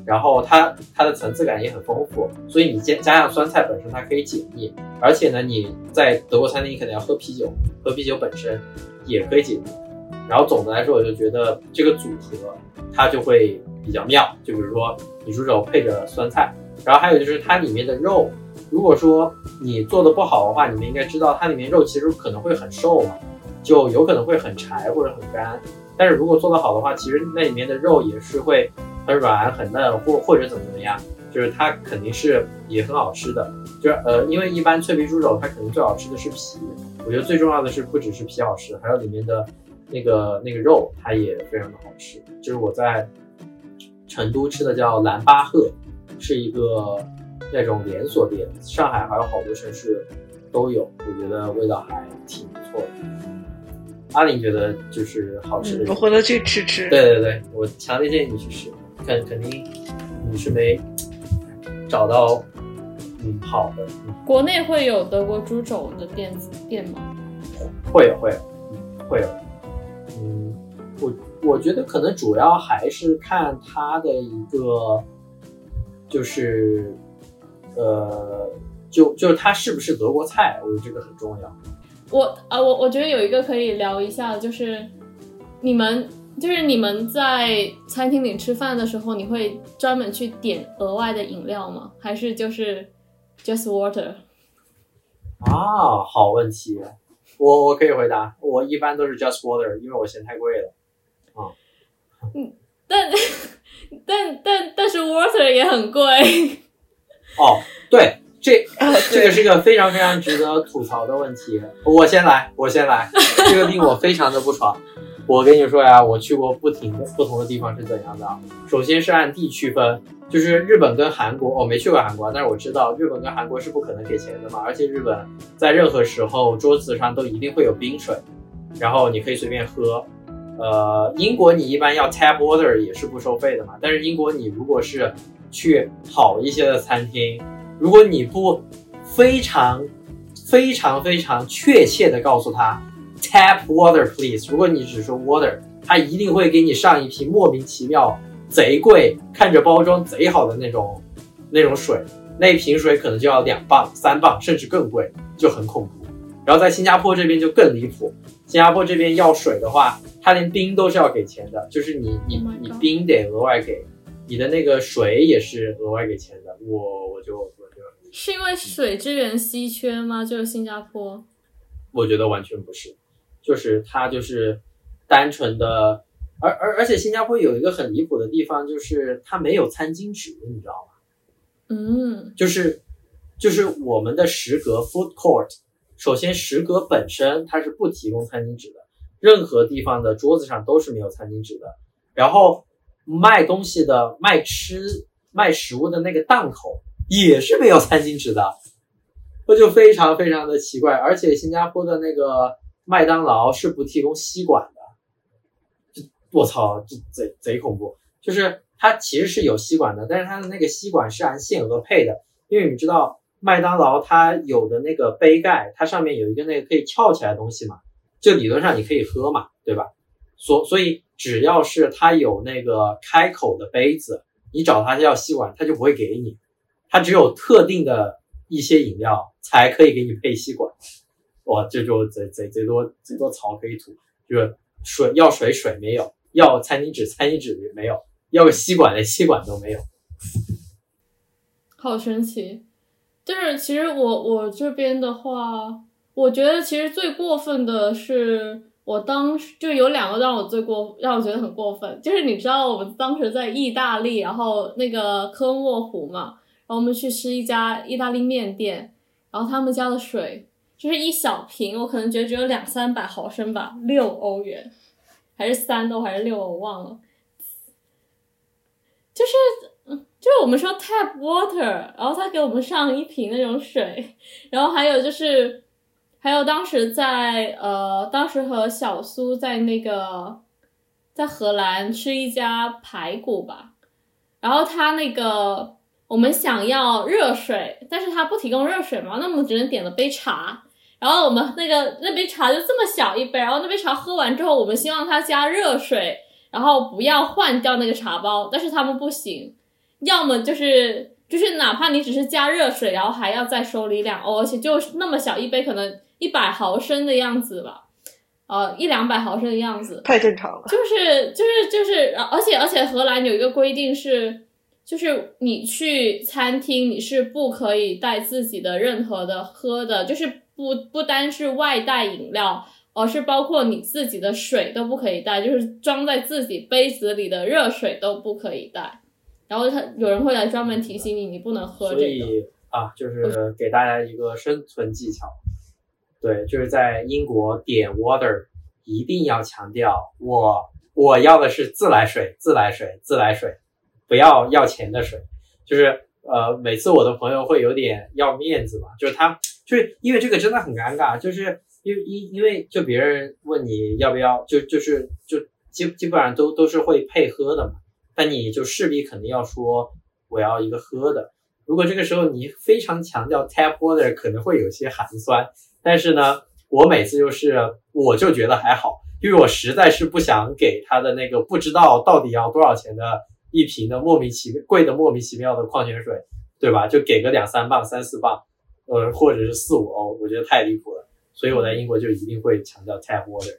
然后它它的层次感也很丰富，所以你加加上酸菜本身它可以解腻，而且呢，你在德国餐厅你肯定要喝啤酒，喝啤酒本身也可以解腻。然后总的来说，我就觉得这个组合它就会比较妙。就比如说你猪肘配着酸菜。然后还有就是它里面的肉，如果说你做的不好的话，你们应该知道它里面肉其实可能会很瘦嘛，就有可能会很柴或者很干。但是如果做得好的话，其实那里面的肉也是会很软很嫩，或或者怎么怎么样，就是它肯定是也很好吃的。就是呃，因为一般脆皮猪肘它肯定最好吃的是皮，我觉得最重要的是不只是皮好吃，还有里面的那个那个肉它也非常的好吃。就是我在成都吃的叫蓝巴赫。是一个那种连锁店，上海还有好多城市都有，我觉得味道还挺不错的。阿玲觉得就是好吃的，我回头去吃吃。对对对，我强烈建议你去试，肯肯定你是没找到嗯好的。国内会有德国猪肘的店店吗？会有会有，嗯会有。嗯，我我觉得可能主要还是看它的一个。就是，呃，就就是它是不是德国菜，我觉得这个很重要。我啊，我我觉得有一个可以聊一下，就是你们就是你们在餐厅里吃饭的时候，你会专门去点额外的饮料吗？还是就是 just water？啊，好问题，我我可以回答，我一般都是 just water，因为我嫌太贵了。啊，嗯，但。但但但是 water 也很贵哦，对，这这个是一个非常非常值得吐槽的问题。我先来，我先来，这个令我非常的不爽。我跟你说呀，我去过不停的不同的地方是怎样的啊？首先是按地区分，就是日本跟韩国，我没去过韩国，但是我知道日本跟韩国是不可能给钱的嘛，而且日本在任何时候桌子上都一定会有冰水，然后你可以随便喝。呃，英国你一般要 tap water 也是不收费的嘛，但是英国你如果是去好一些的餐厅，如果你不非常非常非常确切的告诉他。Tap water, please。如果你只说 water，他一定会给你上一瓶莫名其妙、贼贵、看着包装贼好的那种那种水。那瓶水可能就要两磅、三磅，甚至更贵，就很恐怖。然后在新加坡这边就更离谱。新加坡这边要水的话，他连冰都是要给钱的，就是你你你冰得额外给，你的那个水也是额外给钱的。我我就我就是因为水资源稀缺吗？就是新加坡？我觉得完全不是。就是它就是单纯的，而而而且新加坡有一个很离谱的地方，就是它没有餐巾纸，你知道吗？嗯，就是就是我们的食阁 food court，首先食阁本身它是不提供餐巾纸的，任何地方的桌子上都是没有餐巾纸的。然后卖东西的卖吃卖食物的那个档口也是没有餐巾纸的，这就非常非常的奇怪。而且新加坡的那个。麦当劳是不提供吸管的，我操，这贼贼恐怖！就是它其实是有吸管的，但是它的那个吸管是按限额配的，因为你知道麦当劳它有的那个杯盖，它上面有一个那个可以翘起来的东西嘛，就理论上你可以喝嘛，对吧？所所以只要是它有那个开口的杯子，你找他要吸管，他就不会给你，它只有特定的一些饮料才可以给你配吸管。哇，这就贼贼贼多贼多槽可以吐，就是水要水水没有，要餐巾纸餐巾纸没有，要个吸管连吸管都没有，好神奇。就是其实我我这边的话，我觉得其实最过分的是，我当时就有两个让我最过让我觉得很过分，就是你知道我们当时在意大利，然后那个科莫湖嘛，然后我们去吃一家意大利面店，然后他们家的水。就是一小瓶，我可能觉得只有两三百毫升吧，六欧元，还是三欧还是六欧，我忘了。就是，就是我们说 tap water，然后他给我们上一瓶那种水，然后还有就是，还有当时在呃，当时和小苏在那个在荷兰吃一家排骨吧，然后他那个我们想要热水，但是他不提供热水嘛，那我们只能点了杯茶。然后我们那个那杯茶就这么小一杯，然后那杯茶喝完之后，我们希望他加热水，然后不要换掉那个茶包，但是他们不行，要么就是就是哪怕你只是加热水，然后还要再收你两欧，而且就那么小一杯，可能一百毫升的样子吧，呃一两百毫升的样子，太正常了。就是就是就是，而且而且荷兰有一个规定是，就是你去餐厅你是不可以带自己的任何的喝的，就是。不不单是外带饮料，而是包括你自己的水都不可以带，就是装在自己杯子里的热水都不可以带。然后他有人会来专门提醒你，你不能喝这个。所以啊，就是给大家一个生存技巧，对，就是在英国点 water 一定要强调，我我要的是自来水，自来水，自来水，不要要钱的水。就是呃，每次我的朋友会有点要面子嘛，就是他。就是因为这个真的很尴尬，就是因为因因为就别人问你要不要，就就是就基基本上都都是会配喝的嘛，但你就势必肯定要说我要一个喝的。如果这个时候你非常强调 tap water，可能会有些寒酸。但是呢，我每次就是我就觉得还好，因为我实在是不想给他的那个不知道到底要多少钱的一瓶的莫名其妙贵的莫名其妙的矿泉水，对吧？就给个两三磅、三四磅。呃，或者是四五欧，我觉得太离谱了，所以我在英国就一定会强调 tap water。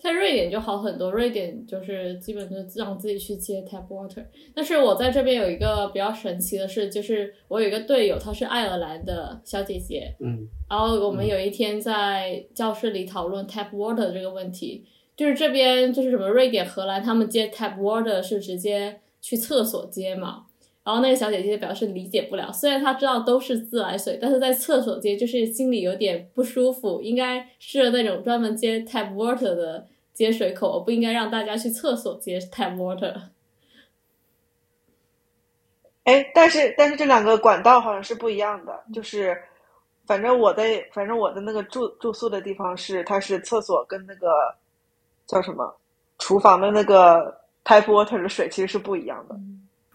在瑞典就好很多，瑞典就是基本就让自己去接 tap water。但是我在这边有一个比较神奇的事，就是我有一个队友，她是爱尔兰的小姐姐，嗯，然后我们有一天在教室里讨论 tap water 这个问题，就是这边就是什么瑞典、荷兰，他们接 tap water 是直接去厕所接嘛。然后那个小姐姐表示理解不了，虽然她知道都是自来水，但是在厕所接就是心里有点不舒服，应该是那种专门接 tap water 的接水口，我不应该让大家去厕所接 tap water。哎，但是但是这两个管道好像是不一样的，就是反正我的反正我的那个住住宿的地方是，它是厕所跟那个叫什么厨房的那个 tap water 的水其实是不一样的。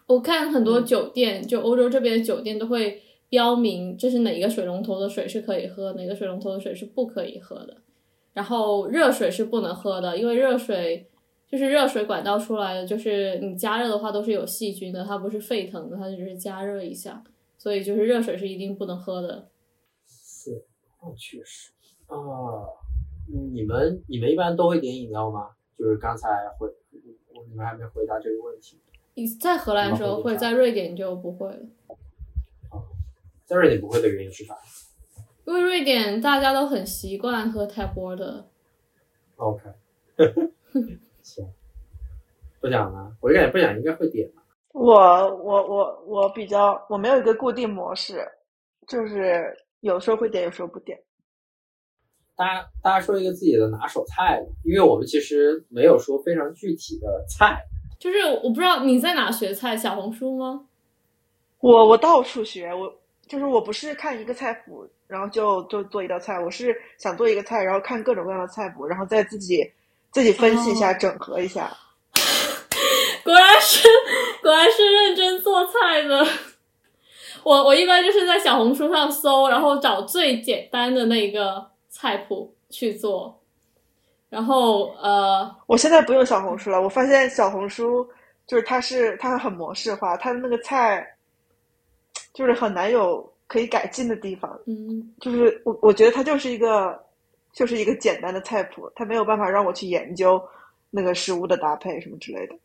我看很多酒店，就欧洲这边的酒店都会标明，就是哪一个水龙头的水是可以喝，哪个水龙头的水是不可以喝的。然后热水是不能喝的，因为热水就是热水管道出来的，就是你加热的话都是有细菌的，它不是沸腾的，它只是加热一下，所以就是热水是一定不能喝的。是，那，确实啊。你们你们一般都会点饮料吗？就是刚才回我你们还没回答这个问题。你在荷兰的时候会，在瑞典就不会了。在瑞典不会的原因是啥？因为瑞典大家都很习惯喝 tap water。OK，行，不讲了，我就感觉不讲应该会点吧。我我我我比较我没有一个固定模式，就是有时候会点，有时候不点。大家大家说一个自己的拿手菜，因为我们其实没有说非常具体的菜。就是我不知道你在哪学菜，小红书吗？我我到处学，我就是我不是看一个菜谱，然后就就做一道菜，我是想做一个菜，然后看各种各样的菜谱，然后再自己自己分析一下，整合一下。果然是果然是认真做菜的。我我一般就是在小红书上搜，然后找最简单的那个菜谱去做。然后呃，我现在不用小红书了。我发现小红书就是它是它很模式化，它的那个菜就是很难有可以改进的地方。嗯，就是我我觉得它就是一个就是一个简单的菜谱，它没有办法让我去研究那个食物的搭配什么之类的。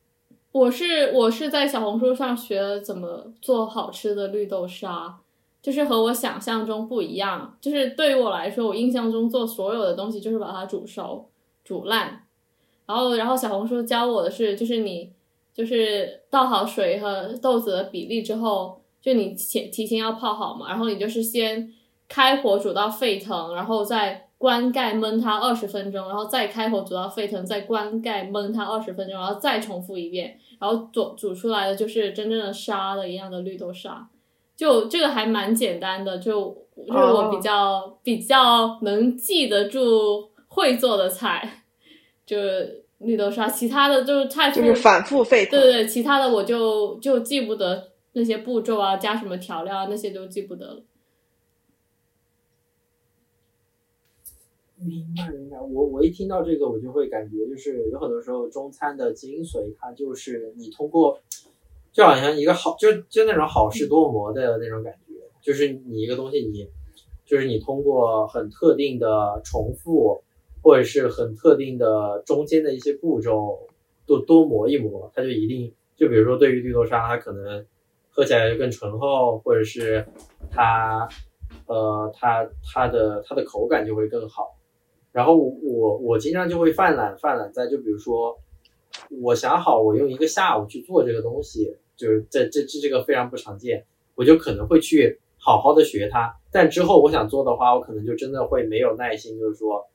我是我是在小红书上学怎么做好吃的绿豆沙，就是和我想象中不一样。就是对于我来说，我印象中做所有的东西就是把它煮熟。煮烂，然后然后小红书教我的是，就是你就是倒好水和豆子的比例之后，就你前提前要泡好嘛，然后你就是先开火煮到沸腾，然后再关盖焖它二十分钟，然后再开火煮到沸腾，再关盖焖它二十分钟，然后再重复一遍，然后煮煮出来的就是真正的沙的一样的绿豆沙，就这个还蛮简单的，就就是我比较比较能记得住会做的菜。就是绿豆沙，其他的就是菜就是反复沸腾。对对对，其他的我就就记不得那些步骤啊，加什么调料啊，那些都记不得了。明白明白，我我一听到这个，我就会感觉就是有很多时候中餐的精髓，它就是你通过，就好像一个好就就那种好事多磨的那种感觉，就是你一个东西你就是你通过很特定的重复。或者是很特定的中间的一些步骤，都多磨一磨，它就一定就比如说对于绿豆沙，它可能喝起来就更醇厚，或者是它呃它它的它的口感就会更好。然后我我经常就会犯懒犯懒在就比如说我想好我用一个下午去做这个东西，就是这这这这个非常不常见，我就可能会去好好的学它，但之后我想做的话，我可能就真的会没有耐心，就是说。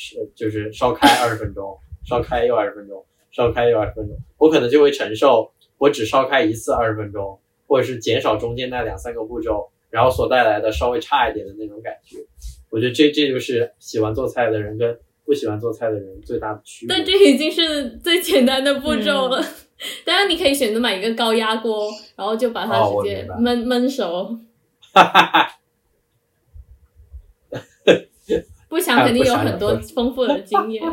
是，就是烧开二十分钟，烧开又二十分钟，烧开又二十分钟，我可能就会承受我只烧开一次二十分钟，或者是减少中间那两三个步骤，然后所带来的稍微差一点的那种感觉。我觉得这这就是喜欢做菜的人跟不喜欢做菜的人最大的区别。但这已经是最简单的步骤了。当然，你可以选择买一个高压锅，然后就把它直接焖焖熟。哈哈哈。不想肯定有很多 丰富的经验。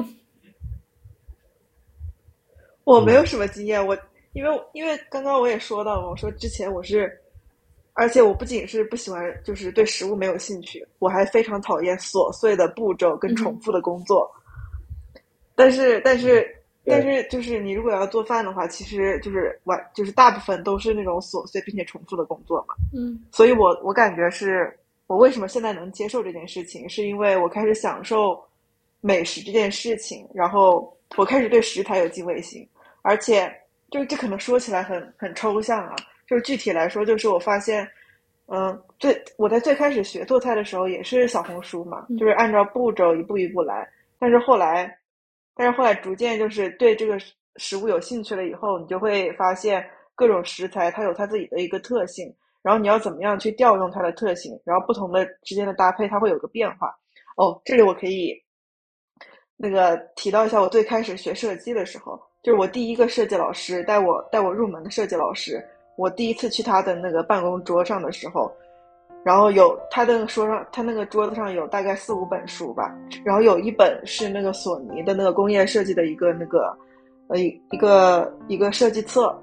我没有什么经验，我因为因为刚刚我也说到了，我说之前我是，而且我不仅是不喜欢，就是对食物没有兴趣，我还非常讨厌琐碎的步骤跟重复的工作。但是但是但是就是你如果要做饭的话，其实就是完就是大部分都是那种琐碎并且重复的工作嘛。嗯，所以我我感觉是。我为什么现在能接受这件事情？是因为我开始享受美食这件事情，然后我开始对食材有敬畏心，而且就这可能说起来很很抽象啊，就是具体来说，就是我发现，嗯，最我在最开始学做菜的时候也是小红书嘛，就是按照步骤一步一步来，但是后来但是后来逐渐就是对这个食物有兴趣了以后，你就会发现各种食材它有它自己的一个特性，然后你要怎么样去调用它的特性，然后不同的之间的搭配它会有个变化。哦，这里我可以那个提到一下，我最开始学设计的时候，就是我第一个设计老师带我带我入门的设计老师，我第一次去他的那个办公桌上的时候。然后有他的桌上，他那个桌子上有大概四五本书吧，然后有一本是那个索尼的那个工业设计的一个那个，呃一一个一个设计册，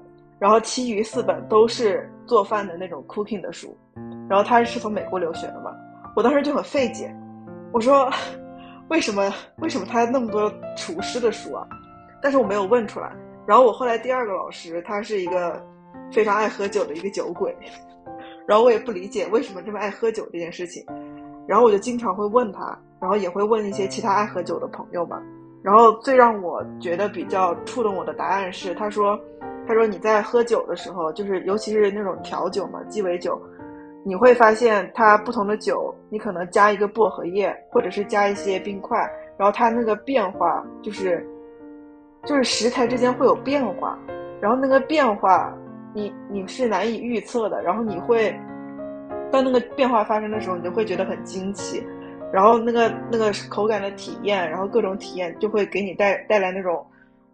然后其余四本都是做饭的那种 cooking 的书，然后他是从美国留学的嘛，我当时就很费解，我说为什么为什么他那么多厨师的书啊？但是我没有问出来。然后我后来第二个老师，他是一个非常爱喝酒的一个酒鬼。然后我也不理解为什么这么爱喝酒这件事情，然后我就经常会问他，然后也会问一些其他爱喝酒的朋友嘛。然后最让我觉得比较触动我的答案是，他说，他说你在喝酒的时候，就是尤其是那种调酒嘛，鸡尾酒，你会发现它不同的酒，你可能加一个薄荷叶，或者是加一些冰块，然后它那个变化就是，就是食材之间会有变化，然后那个变化。你你是难以预测的，然后你会，当那个变化发生的时候，你就会觉得很惊奇，然后那个那个口感的体验，然后各种体验就会给你带带来那种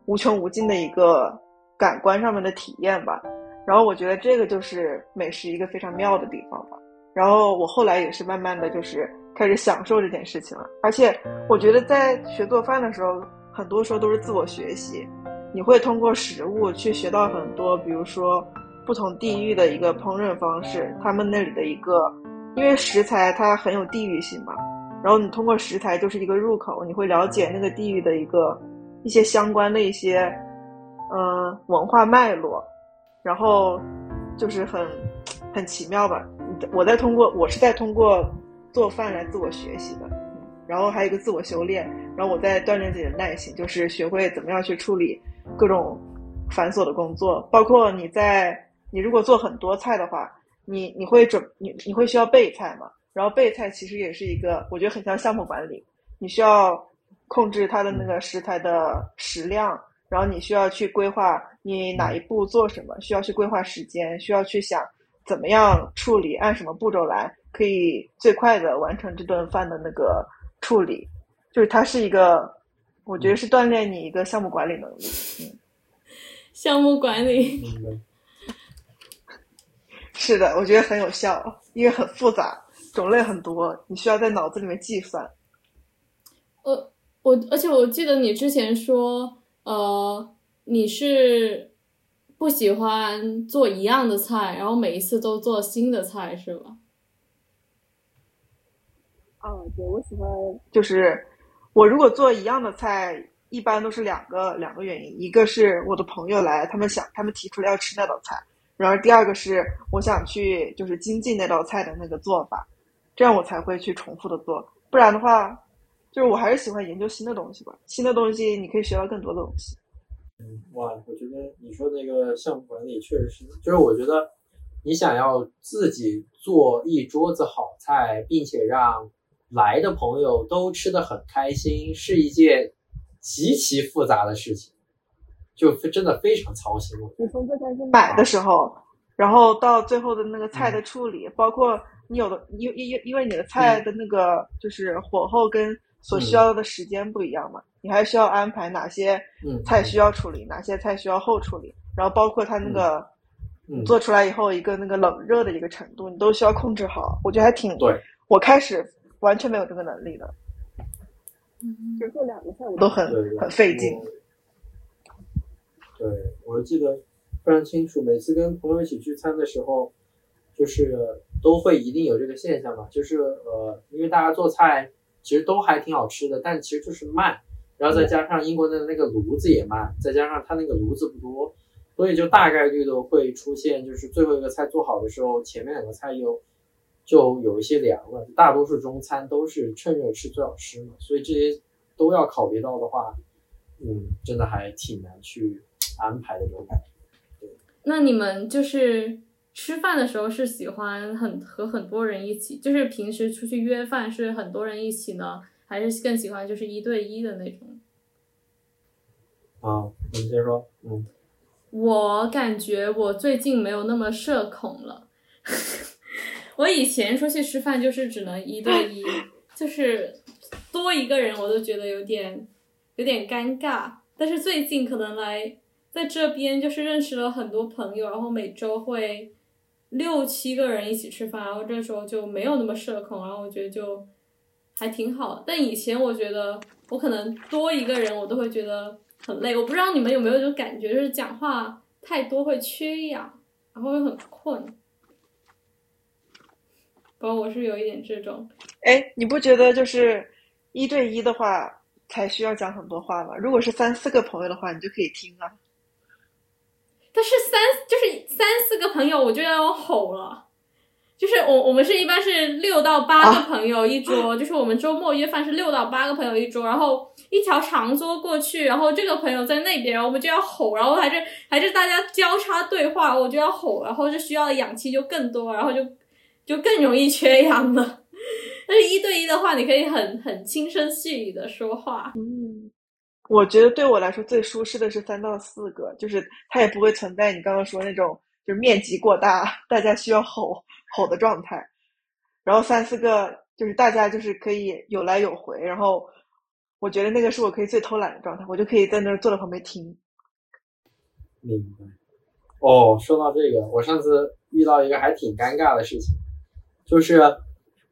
无穷无尽的一个感官上面的体验吧。然后我觉得这个就是美食一个非常妙的地方吧。然后我后来也是慢慢的就是开始享受这件事情了，而且我觉得在学做饭的时候，很多时候都是自我学习。你会通过食物去学到很多，比如说不同地域的一个烹饪方式，他们那里的一个，因为食材它很有地域性嘛，然后你通过食材就是一个入口，你会了解那个地域的一个一些相关的一些嗯文化脉络，然后就是很很奇妙吧。我在通过我是在通过做饭来自我学习的，然后还有一个自我修炼，然后我在锻炼自己的耐心，就是学会怎么样去处理。各种繁琐的工作，包括你在你如果做很多菜的话，你你会准你你会需要备菜嘛？然后备菜其实也是一个，我觉得很像项目管理，你需要控制它的那个食材的食量，然后你需要去规划你哪一步做什么，需要去规划时间，需要去想怎么样处理，按什么步骤来可以最快的完成这顿饭的那个处理，就是它是一个。我觉得是锻炼你一个项目管理能力。嗯，项目管理 是的，我觉得很有效，因为很复杂，种类很多，你需要在脑子里面计算。我我，而且我记得你之前说，呃，你是不喜欢做一样的菜，然后每一次都做新的菜，是吧？啊，对，我喜欢就是。我如果做一样的菜，一般都是两个两个原因，一个是我的朋友来，他们想他们提出来要吃那道菜，然后第二个是我想去就是精进那道菜的那个做法，这样我才会去重复的做，不然的话，就是我还是喜欢研究新的东西吧，新的东西你可以学到更多的东西。嗯，哇，我觉得你说那个项目管理确实是，就是我觉得你想要自己做一桌子好菜，并且让。来的朋友都吃的很开心，是一件极其复杂的事情，就真的非常操心。你从最开始买的时候，然后到最后的那个菜的处理，包括你有的因因因为你的菜的那个就是火候跟所需要的时间不一样嘛，你还需要安排哪些菜需要处理，哪些菜需要后处理，然后包括它那个做出来以后一个那个冷热的一个程度，你都需要控制好。我觉得还挺对。我开始。完全没有这个能力的，其实做两个菜我都很很费劲。对，我记得非常清楚，每次跟朋友一起聚餐的时候，就是都会一定有这个现象嘛，就是呃，因为大家做菜其实都还挺好吃的，但其实就是慢，然后再加上英国的那个炉子也慢，再加上它那个炉子不多，所以就大概率的会出现，就是最后一个菜做好的时候，前面两个菜又。就有一些凉了，大多数中餐都是趁热吃最好吃嘛，所以这些都要考虑到的话，嗯，真的还挺难去安排的这种感觉。对，那你们就是吃饭的时候是喜欢很和很多人一起，就是平时出去约饭是很多人一起呢，还是更喜欢就是一对一的那种？啊，你先说，嗯，我感觉我最近没有那么社恐了。我以前出去吃饭就是只能一对一，就是多一个人我都觉得有点有点尴尬。但是最近可能来在这边就是认识了很多朋友，然后每周会六七个人一起吃饭，然后这时候就没有那么社恐，然后我觉得就还挺好。但以前我觉得我可能多一个人我都会觉得。很累，我不知道你们有没有这种感觉，就是讲话太多会缺氧，然后又很困。不过我是有一点这种。哎，你不觉得就是一对一的话才需要讲很多话吗？如果是三四个朋友的话，你就可以听啊。但是三就是三四个朋友，我就要吼了。就是我我们是一般是六到八个朋友一桌，就是我们周末约饭是六到八个朋友一桌，然后一条长桌过去，然后这个朋友在那边，然后我们就要吼，然后还是还是大家交叉对话，我就要吼，然后就需要的氧气就更多，然后就就更容易缺氧了。但是一对一的话，你可以很很轻声细语的说话。嗯，我觉得对我来说最舒适的是三到四个，就是它也不会存在你刚刚说那种就是面积过大，大家需要吼。吼的状态，然后三四个就是大家就是可以有来有回，然后我觉得那个是我可以最偷懒的状态，我就可以在那儿坐在旁边听。明白。哦，说到这个，我上次遇到一个还挺尴尬的事情，就是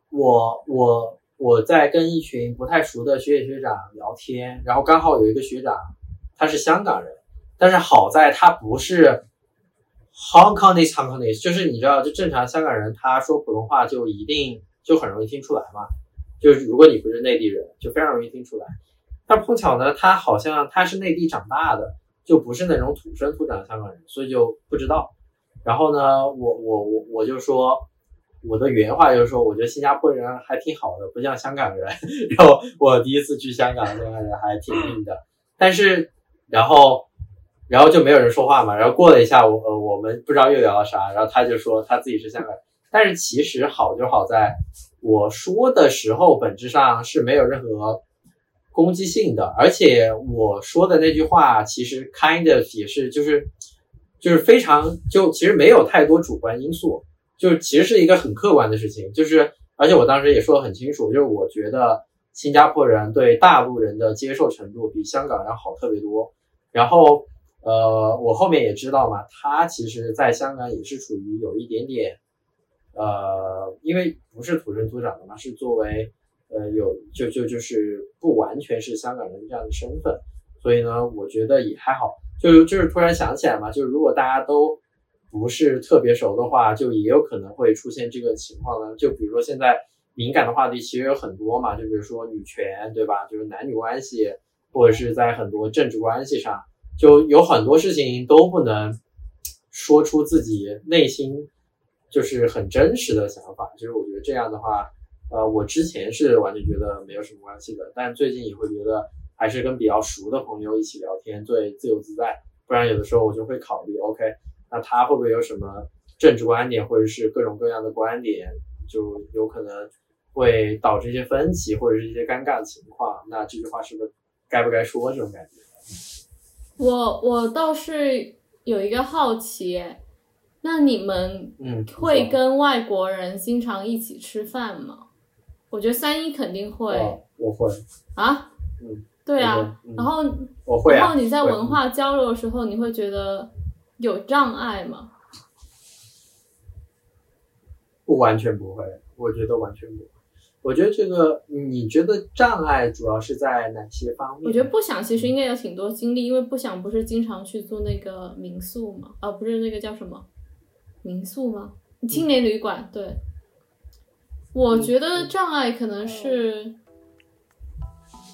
我我我在跟一群不太熟的学姐学长聊天，然后刚好有一个学长他是香港人，但是好在他不是。Hong Kongese, Hong Kongese，就是你知道，就正常香港人他说普通话就一定就很容易听出来嘛。就是如果你不是内地人，就非常容易听出来。但碰巧呢，他好像他是内地长大的，就不是那种土生土长的香港人，所以就不知道。然后呢，我我我我就说我的原话就是说，我觉得新加坡人还挺好的，不像香港人。然后我第一次去香港，香港人还挺硬的。但是然后。然后就没有人说话嘛，然后过了一下，我呃我们不知道又聊了啥，然后他就说他自己是香港人，但是其实好就好在，我说的时候本质上是没有任何攻击性的，而且我说的那句话其实 kind of 也是就是就是非常就其实没有太多主观因素，就其实是一个很客观的事情，就是而且我当时也说的很清楚，就是我觉得新加坡人对大陆人的接受程度比香港要好特别多，然后。呃，我后面也知道嘛，他其实在香港也是处于有一点点，呃，因为不是土生土长的嘛，是作为呃有就就就是不完全是香港人这样的身份，所以呢，我觉得也还好。就就是突然想起来嘛，就是如果大家都不是特别熟的话，就也有可能会出现这个情况呢。就比如说现在敏感的话题其实有很多嘛，就比如说女权，对吧？就是男女关系，或者是在很多政治关系上。就有很多事情都不能说出自己内心就是很真实的想法，就是我觉得这样的话，呃，我之前是完全觉得没有什么关系的，但最近也会觉得还是跟比较熟的朋友一起聊天最自由自在，不然有的时候我就会考虑，OK，那他会不会有什么政治观点或者是各种各样的观点，就有可能会导致一些分歧或者是一些尴尬的情况，那这句话是不是该不该说这种感觉？我我倒是有一个好奇，那你们会跟外国人经常一起吃饭吗？我觉得三一肯定会，我会啊，嗯，对啊，然后我会，然后你在文化交流的时候，你会觉得有障碍吗？不完全不会，我觉得完全不会。我觉得这个，你觉得障碍主要是在哪些方面？我觉得不想其实应该有挺多经历，因为不想不是经常去做那个民宿嘛，啊，不是那个叫什么民宿吗？青年旅馆。对，我觉得障碍可能是，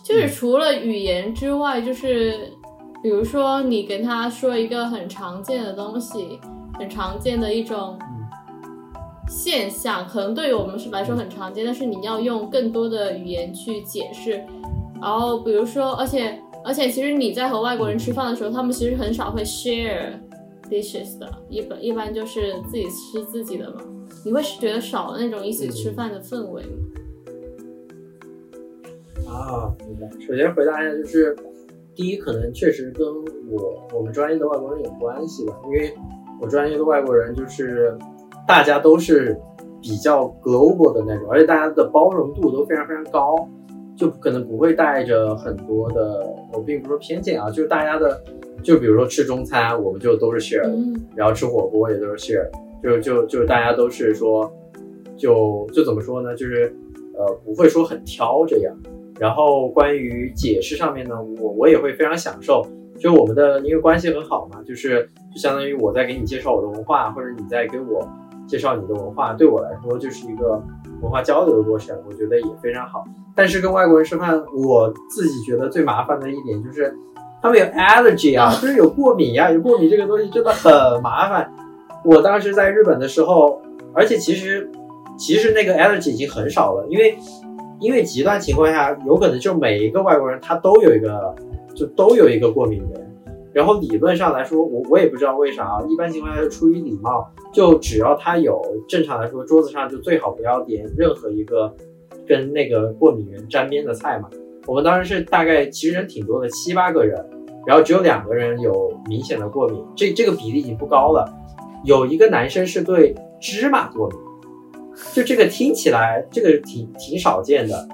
就是除了语言之外，就是比如说你跟他说一个很常见的东西，很常见的一种。现象可能对于我们是来说很常见，但是你要用更多的语言去解释。然后比如说，而且而且，其实你在和外国人吃饭的时候，他们其实很少会 share dishes 的，一般一般就是自己吃自己的嘛。你会觉得少了那种一起吃饭的氛围吗？啊，明白。首先回答一下，就是第一可能确实跟我我们专业的外国人有关系吧，因为我专业的外国人就是大家都是比较 global 的那种，而且大家的包容度都非常非常高，就可能不会带着很多的，我并不是说偏见啊，就是大家的，就比如说吃中餐，我们就都是 share，嗯然后吃火锅也都是 share，就就就是大家都是说，就就怎么说呢，就是呃不会说很挑这样。然后关于解释上面呢，我我也会非常享受，就我们的因为关系很好嘛，就是就相当于我在给你介绍我的文化，或者你在给我介绍你的文化，对我来说就是一个文化交流的过程，我觉得也非常好。但是跟外国人吃饭，我自己觉得最麻烦的一点就是他们有 allergy 啊，就是有过敏呀、有过敏这个东西真的很麻烦。我当时在日本的时候，而且其实其实那个 allergy 已经很少了，因为因为极端情况下，有可能就每一个外国人他都有一个就都有一个过敏源。然后理论上来说，我我也不知道为啥啊，一般情况下出于礼貌，就只要他有，正常来说桌子上就最好不要点任何一个跟那个过敏源沾边的菜嘛。我们当时是大概其实人挺多的，七八个人，然后只有两个人有明显的过敏，这这个比例已经不高了。有一个男生是对芝麻过敏，就这个听起来这个挺挺少见的，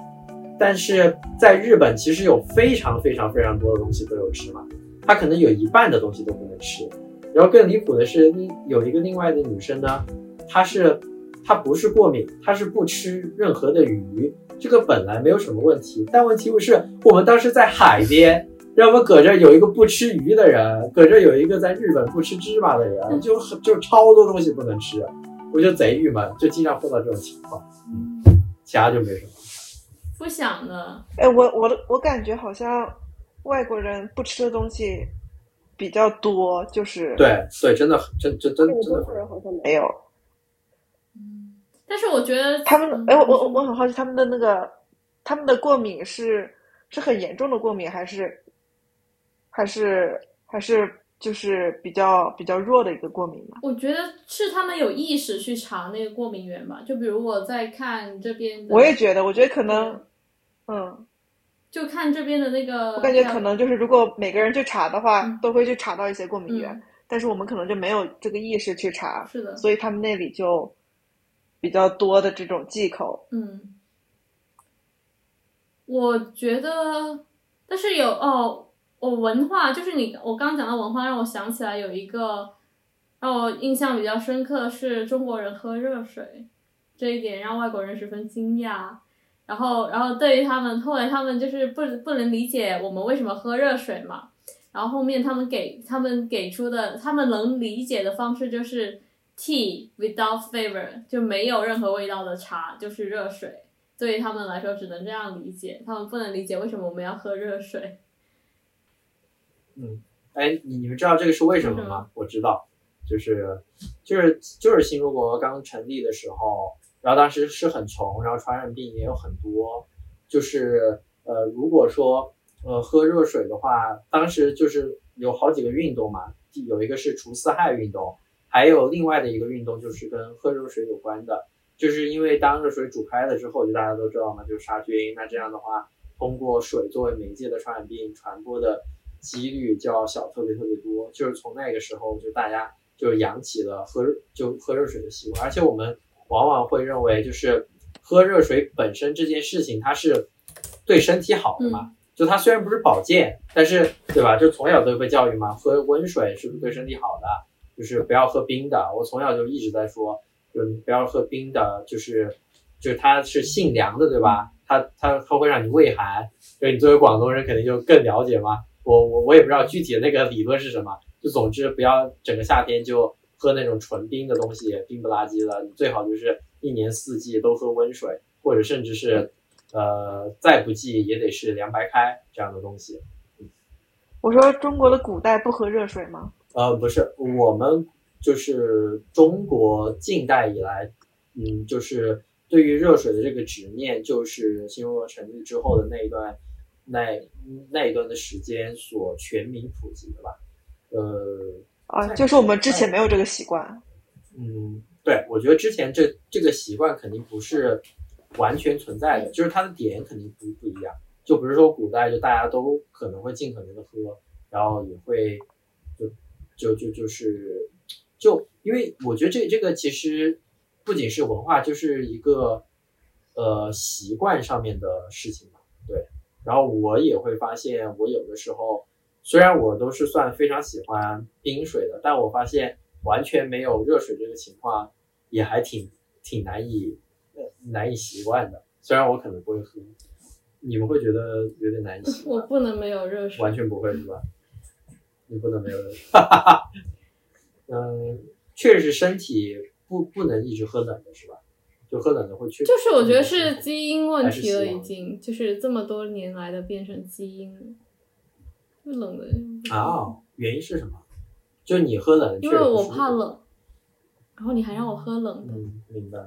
但是在日本其实有非常非常非常多的东西都有吃嘛，他可能有一半的东西都不能吃。然后更离谱的是，另有一个另外的女生呢，她是她不是过敏，她是不吃任何的鱼，这个本来没有什么问题，但问题不是我们当时在海边。然后我们搁这有一个不吃鱼的人，搁这有一个在日本不吃芝麻的人，就很就超多东西不能吃，我就贼郁闷，就经常碰到这种情况，其他就没什么。不想呢，哎，我我我感觉好像外国人不吃的东西比较多，就是对对，真的真真真真的中国人好像没没有但是我觉得他们嗯。哎，我我我很好奇他们的那个他们的过敏是是很严重的过敏，还是还是还是就是比较比较弱的一个过敏嘛？我觉得是他们有意识去查那个过敏源吧，就比如我在看这边的，我也觉得，我觉得可能，嗯，就看这边的那个，我感觉可能就是如果每个人去查的话嗯，都会去查到一些过敏源，嗯，但是我们可能就没有这个意识去查，是的，所以他们那里就比较多的这种忌口。嗯，我觉得，但是有哦，我文化就是你，我刚讲到文化，让我想起来有一个让我印象比较深刻的是中国人喝热水这一点，让外国人十分惊讶。然后，然后对于他们，后来他们就是不不能理解我们为什么喝热水嘛。然后后面他们给他们给出的，他们能理解的方式就是 tea without flavor，就没有任何味道的茶，就是热水。对于他们来说，只能这样理解，他们不能理解为什么我们要喝热水。哎，你你们知道这个是为什么吗？我知道，就是就是就是新中国刚成立的时候，然后当时是很穷，然后传染病也有很多，就是呃，如果说呃喝热水的话，当时就是有好几个运动嘛，有一个是除四害运动，还有另外的一个运动就是跟喝热水有关的，就是因为当热水煮开了之后，就大家都知道嘛，就是杀菌，那这样的话，通过水作为媒介的传染病传播的几率就要小特别特别多，就是从那个时候就大家就养起了喝就喝热水的习惯，而且我们往往会认为就是喝热水本身这件事情它是对身体好的嘛，就它虽然不是保健，但是对吧？就从小都被教育嘛，喝温水是不是对身体好的？就是不要喝冰的。我从小就一直在说，就你不要喝冰的，就是就是它是性凉的，对吧？它它它会让你胃寒，所以你作为广东人肯定就更了解嘛。我我我也不知道具体的那个理论是什么，就总之不要整个夏天就喝那种纯冰的东西，冰不拉几的。你最好就是一年四季都喝温水，或者甚至是呃再不济也得是凉白开这样的东西。我说中国的古代不喝热水吗？呃，不是，我们就是中国近代以来，嗯，就是对于热水的这个执念，就是新中国成立之后的那一段，那那一段的时间所全民普及的吧。呃，啊，就是我们之前没有这个习惯。嗯，对，我觉得之前这这个习惯肯定不是完全存在的，就是它的点肯定不不一样。就不是说古代就大家都可能会尽可能的喝，然后也会就就就就是就因为我觉得这这个其实不仅是文化，就是一个呃习惯上面的事情嘛，对。然后我也会发现，我有的时候虽然我都是算非常喜欢冰水的，但我发现完全没有热水这个情况，也还挺挺难以呃难以习惯的。虽然我可能不会喝，你们会觉得有点难以习惯？我不能没有热水。完全不会是吧？你不能没有热水，哈哈哈。嗯，确实身体不不能一直喝冷的是吧？就喝冷的会去，就是我觉得是基因问题了，已经就是这么多年来的变成基因了。就冷的，啊，原因是什么？就你喝冷，因为我怕。冷，然后你还让我喝冷的。嗯，明白。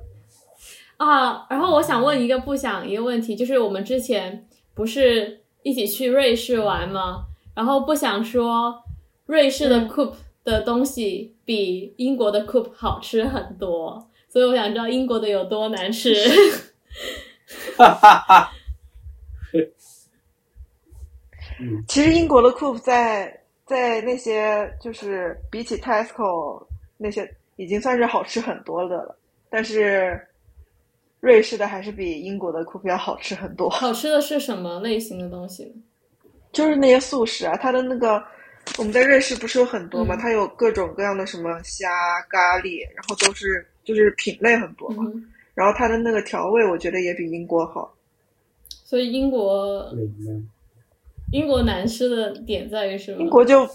啊，然后我想问一个不想一个问题，就是我们之前不是一起去瑞士玩吗？然后不想说瑞士的嗯 Coop 的东西比英国的 Coop 好吃很多，所以我想知道英国的有多难吃。哈哈哈。嗯，其实英国的 Coop 在在那些就是比起 Tesco 那些已经算是好吃很多的了，但是瑞士的还是比英国的 Coop 要好吃很多。好吃的是什么类型的东西呢？就是那些速食啊，它的那个我们在瑞士不是有很多嘛，嗯它有各种各样的什么虾、咖喱，然后都是就是品类很多嘛。嗯，然后它的那个调味，我觉得也比英国好。所以英国。英国难吃的点在于什么？英国就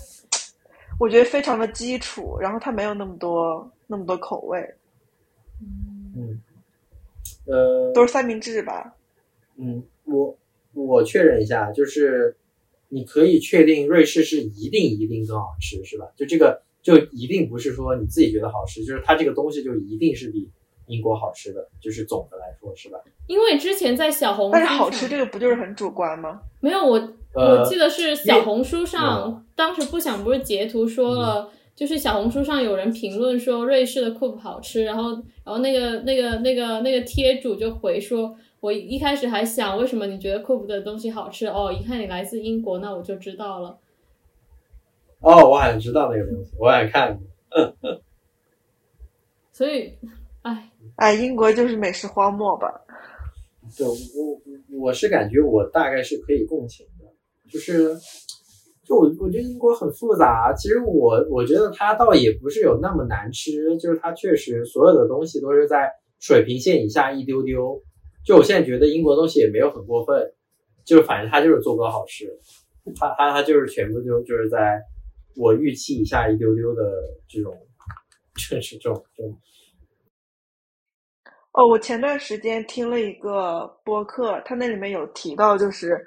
我觉得非常的基础，然后它没有那么多那么多口味，嗯，呃，都是三明治吧。嗯，我我确认一下，就是你可以确定瑞士是一定一定更好吃，是吧？就这个就一定不是说你自己觉得好吃，就是它这个东西就一定是比英国好吃的，就是总的来说，是吧？因为之前在小红书上，但是好吃这个不就是很主观吗？没有我，呃我记得是小红书因上，当时不想不是截图说嗯了，就是小红书上有人评论说瑞士的 Coop 好吃，然后然后那个那个那个那个贴主就回说，我一开始还想为什么你觉得 Coop 的东西好吃哦，一看你来自英国，那我就知道了。哦，我好像知道那个东西，我好像看过。所以，哎，哎，英国就是美食荒漠吧。对我我是感觉我大概是可以共情的，就是就我我觉得英国很复杂，其实我我觉得它倒也不是有那么难吃，就是它确实所有的东西都是在水平线以下一丢丢。就我现在觉得英国东西也没有很过分，就是反正它就是做个好吃，它它它就是全部就就是在我预期以下一丢丢的这种，确 实这种这种哦，我前段时间听了一个播客，他那里面有提到，就是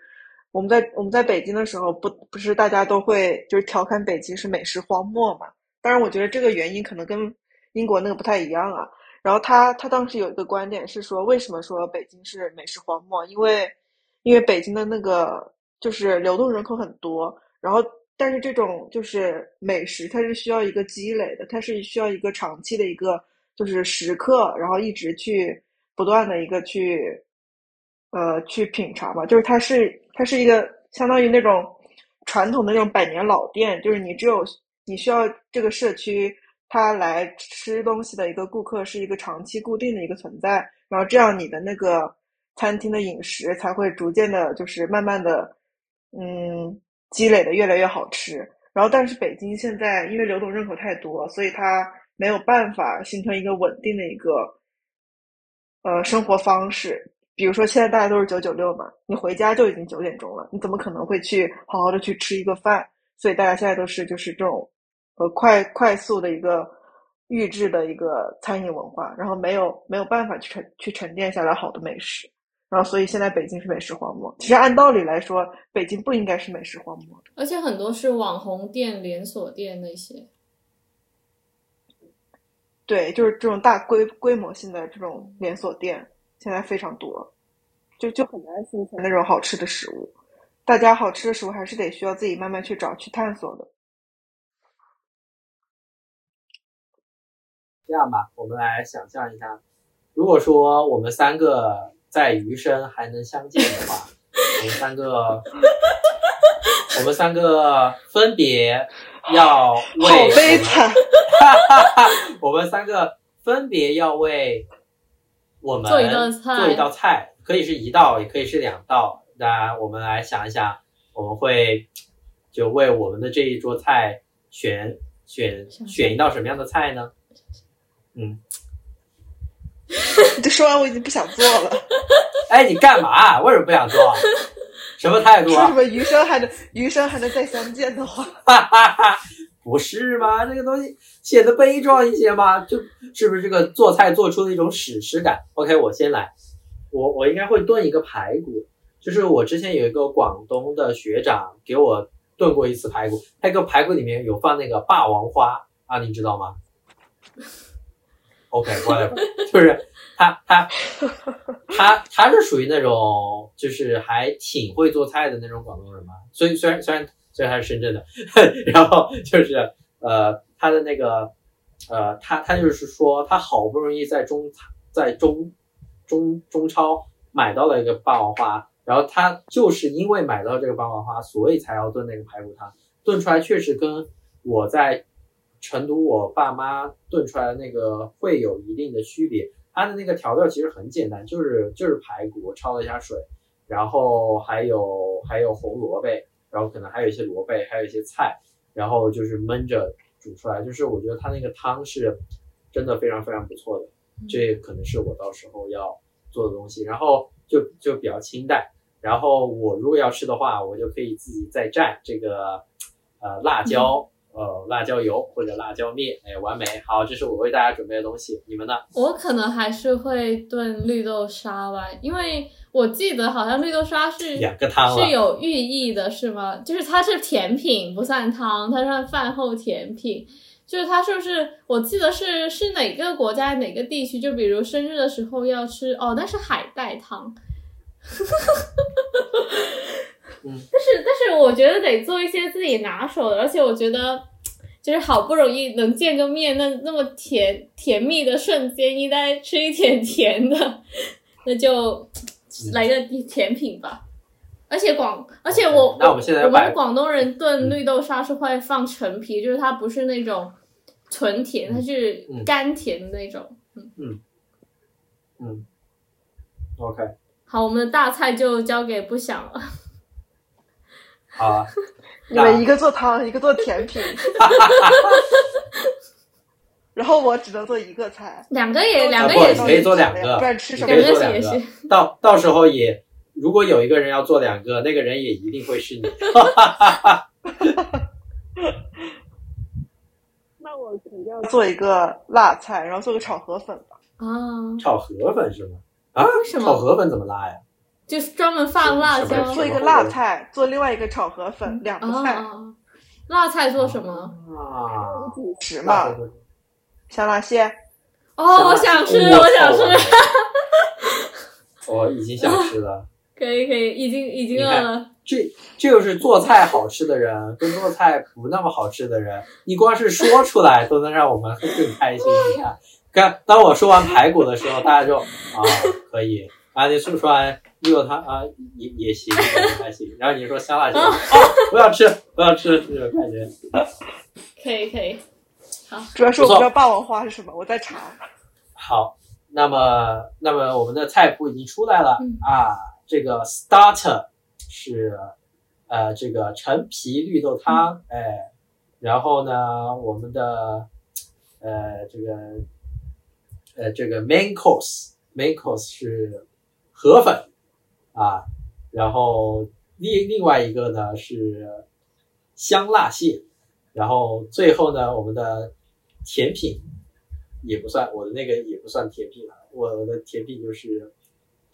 我们在我们在北京的时候，不不是大家都会就是调侃北京是美食荒漠嘛？当然，我觉得这个原因可能跟英国那个不太一样啊。然后他他当时有一个观点是说，为什么说北京是美食荒漠？因为因为北京的那个就是流动人口很多，然后但是这种就是美食，它是需要一个积累的，它是需要一个长期的一个就是时刻，然后一直去不断的一个去呃去品尝吧，就是它是它是一个相当于那种传统的那种百年老店，就是你只有你需要这个社区他来吃东西的一个顾客是一个长期固定的一个存在，然后这样你的那个餐厅的饮食才会逐渐的，就是慢慢的，嗯，积累的越来越好吃。然后，但是北京现在因为流动人口太多，所以它没有办法形成一个稳定的一个呃生活方式。比如说，现在大家都是九九六嘛，你回家就已经九点钟了，你怎么可能会去好好的去吃一个饭？所以大家现在都是就是这种呃快快速的一个预制的一个餐饮文化，然后没有没有办法去沉去沉淀下来好的美食，然后所以现在北京是美食荒漠。其实按道理来说，北京不应该是美食荒漠。而且很多是网红店、连锁店那些。对，就是这种大规规模性的这种连锁店，现在非常多，就就很难形成那种好吃的食物。大家好吃的食物还是得需要自己慢慢去找、去探索的。这样吧，我们来想象一下，如果说我们三个在余生还能相见的话，我们三个，我们三个分别要好为悲惨。我们三个分别要为我们做一道菜做一道菜，可以是一道，也可以是两道。那我们来想一想，我们会就为我们的这一桌菜选选选一道什么样的菜呢？嗯，你 这说完我已经不想做了。哎，你干嘛？为什么不想做？什么态度啊说什？么余生还能余生还能再相见的话，哈哈哈，不是吗？这个东西显得悲壮一些吗，就是不是这个做菜做出的一种史诗感？OK，我先来，我我应该会炖一个排骨，就是我之前有一个广东的学长给我炖过一次排骨，他一个排骨里面有放那个霸王花啊，你知道吗？OK，whatever，就是他他他他是属于那种就是还挺会做菜的那种广东人嘛，所以虽然虽然虽然他是深圳的，然后就是呃他的那个呃他他就是说他好不容易在中在中中中超买到了一个霸王花，然后他就是因为买到这个霸王花，所以才要炖那个排骨汤，炖出来确实跟我在成都我爸妈炖出来的那个会有一定的区别。它的那个调料其实很简单，就是就是排骨焯了一下水，然后还有还有红萝卜，然后可能还有一些萝卜，还有一些菜，然后就是焖着煮出来。就是我觉得它那个汤是真的非常非常不错的，这可能是我到时候要做的东西。然后就就比较清淡。然后我如果要吃的话，我就可以自己再蘸这个呃辣椒。呃，辣椒油或者辣椒面，哎，完美。好，这是我为大家准备的东西，你们呢？我可能还是会炖绿豆沙吧，因为我记得好像绿豆沙是两个汤是有寓意的，是吗？就是它是甜品，不算汤，它算饭后甜品。就是它是不是？我记得是是哪个国家哪个地区？就比如生日的时候要吃哦，那是海带汤。我觉得得做一些自己拿手的，而且我觉得 就是好不容易能见个面，那那么甜甜蜜的瞬间，应该吃一点甜的，那就来个甜品吧。而且广，而且我那我们现在我们广东人炖绿豆沙是会放陈皮，就是它不是那种纯甜，它是嗯甘甜的那种。嗯。嗯，OK，好，我们的大菜就交给不想了。好啊。你们一个做汤，一个做甜品，然后我只能做一个菜，两个也两个也行，可以做两个，不然吃什么两个也行。到到时候也，如果有一个人要做两个，那个人也一定会是你。那我肯定要做一个辣菜，然后做个炒河粉吧。啊，炒河粉是吗？啊，为什么炒河粉怎么辣呀？就是专门放辣椒做一个辣菜，做另外一个炒河粉，两个菜，啊。辣菜做什么？啊，主食嘛，香辣蟹。哦，我想吃，我我想吃。我已经想吃了。可以可以，已经已经饿了。这这就是做菜好吃的人跟做菜不那么好吃的人，你光是说出来都能让我们更开心。你看，刚当我说完排骨的时候，大家就啊可以，啊你说说完绿豆汤啊也也行，还行，然后你说香辣蟹，哦。不要吃不要吃这种感觉。可以可以，好。主要是我不知道霸王花是什么，我在查。好，那么那么我们的菜谱已经出来了、嗯。啊，这个 starter 是呃这个陈皮绿豆汤，哎，然后呢我们的呃这个呃这个 main course main course 是河粉啊，然后另另外一个呢是香辣蟹，然后最后呢我们的甜品也不算，我的那个也不算甜品了，我的甜品就是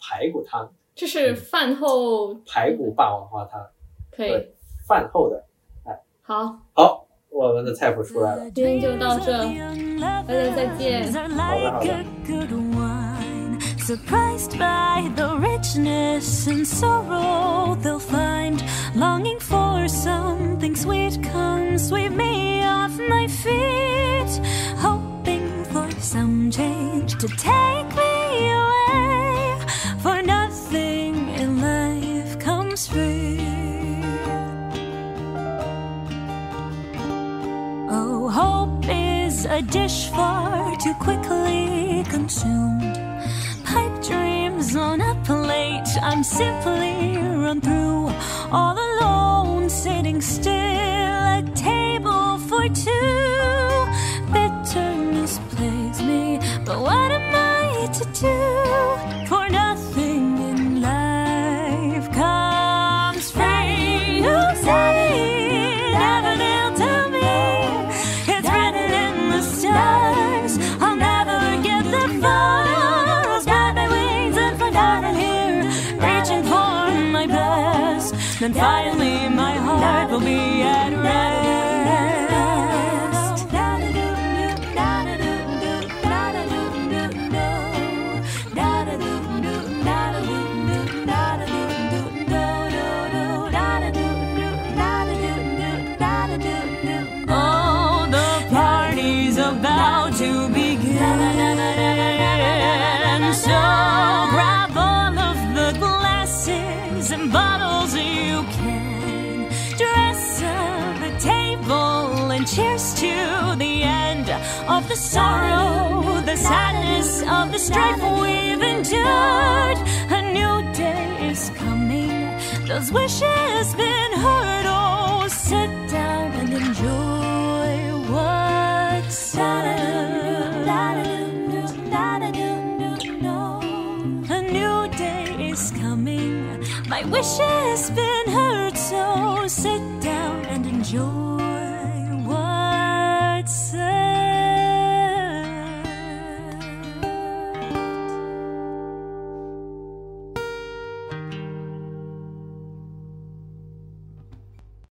排骨汤，这是饭后排骨霸王花汤，可以饭后的。哎好，好，我们的菜谱出来了。今天就到这，大家再见。好的好的. Surprised by the richness and sorrow they'll find, longing for something sweet, come sweep me off my feet, hoping for some change to take me away. For nothing in life comes free. Oh, hope is a dish far too quickly consumed. Pipe dreams on a plate, I'm simply run through all alone, sitting still at table for two. Bitterness plagues me, but what am I to do? For of the sorrow, the sadness of the strife we've endured. A new day is coming. Those wishes been heard. Oh, sit down and enjoy what's A new day is coming. My wish has been heard, so sit down and enjoy.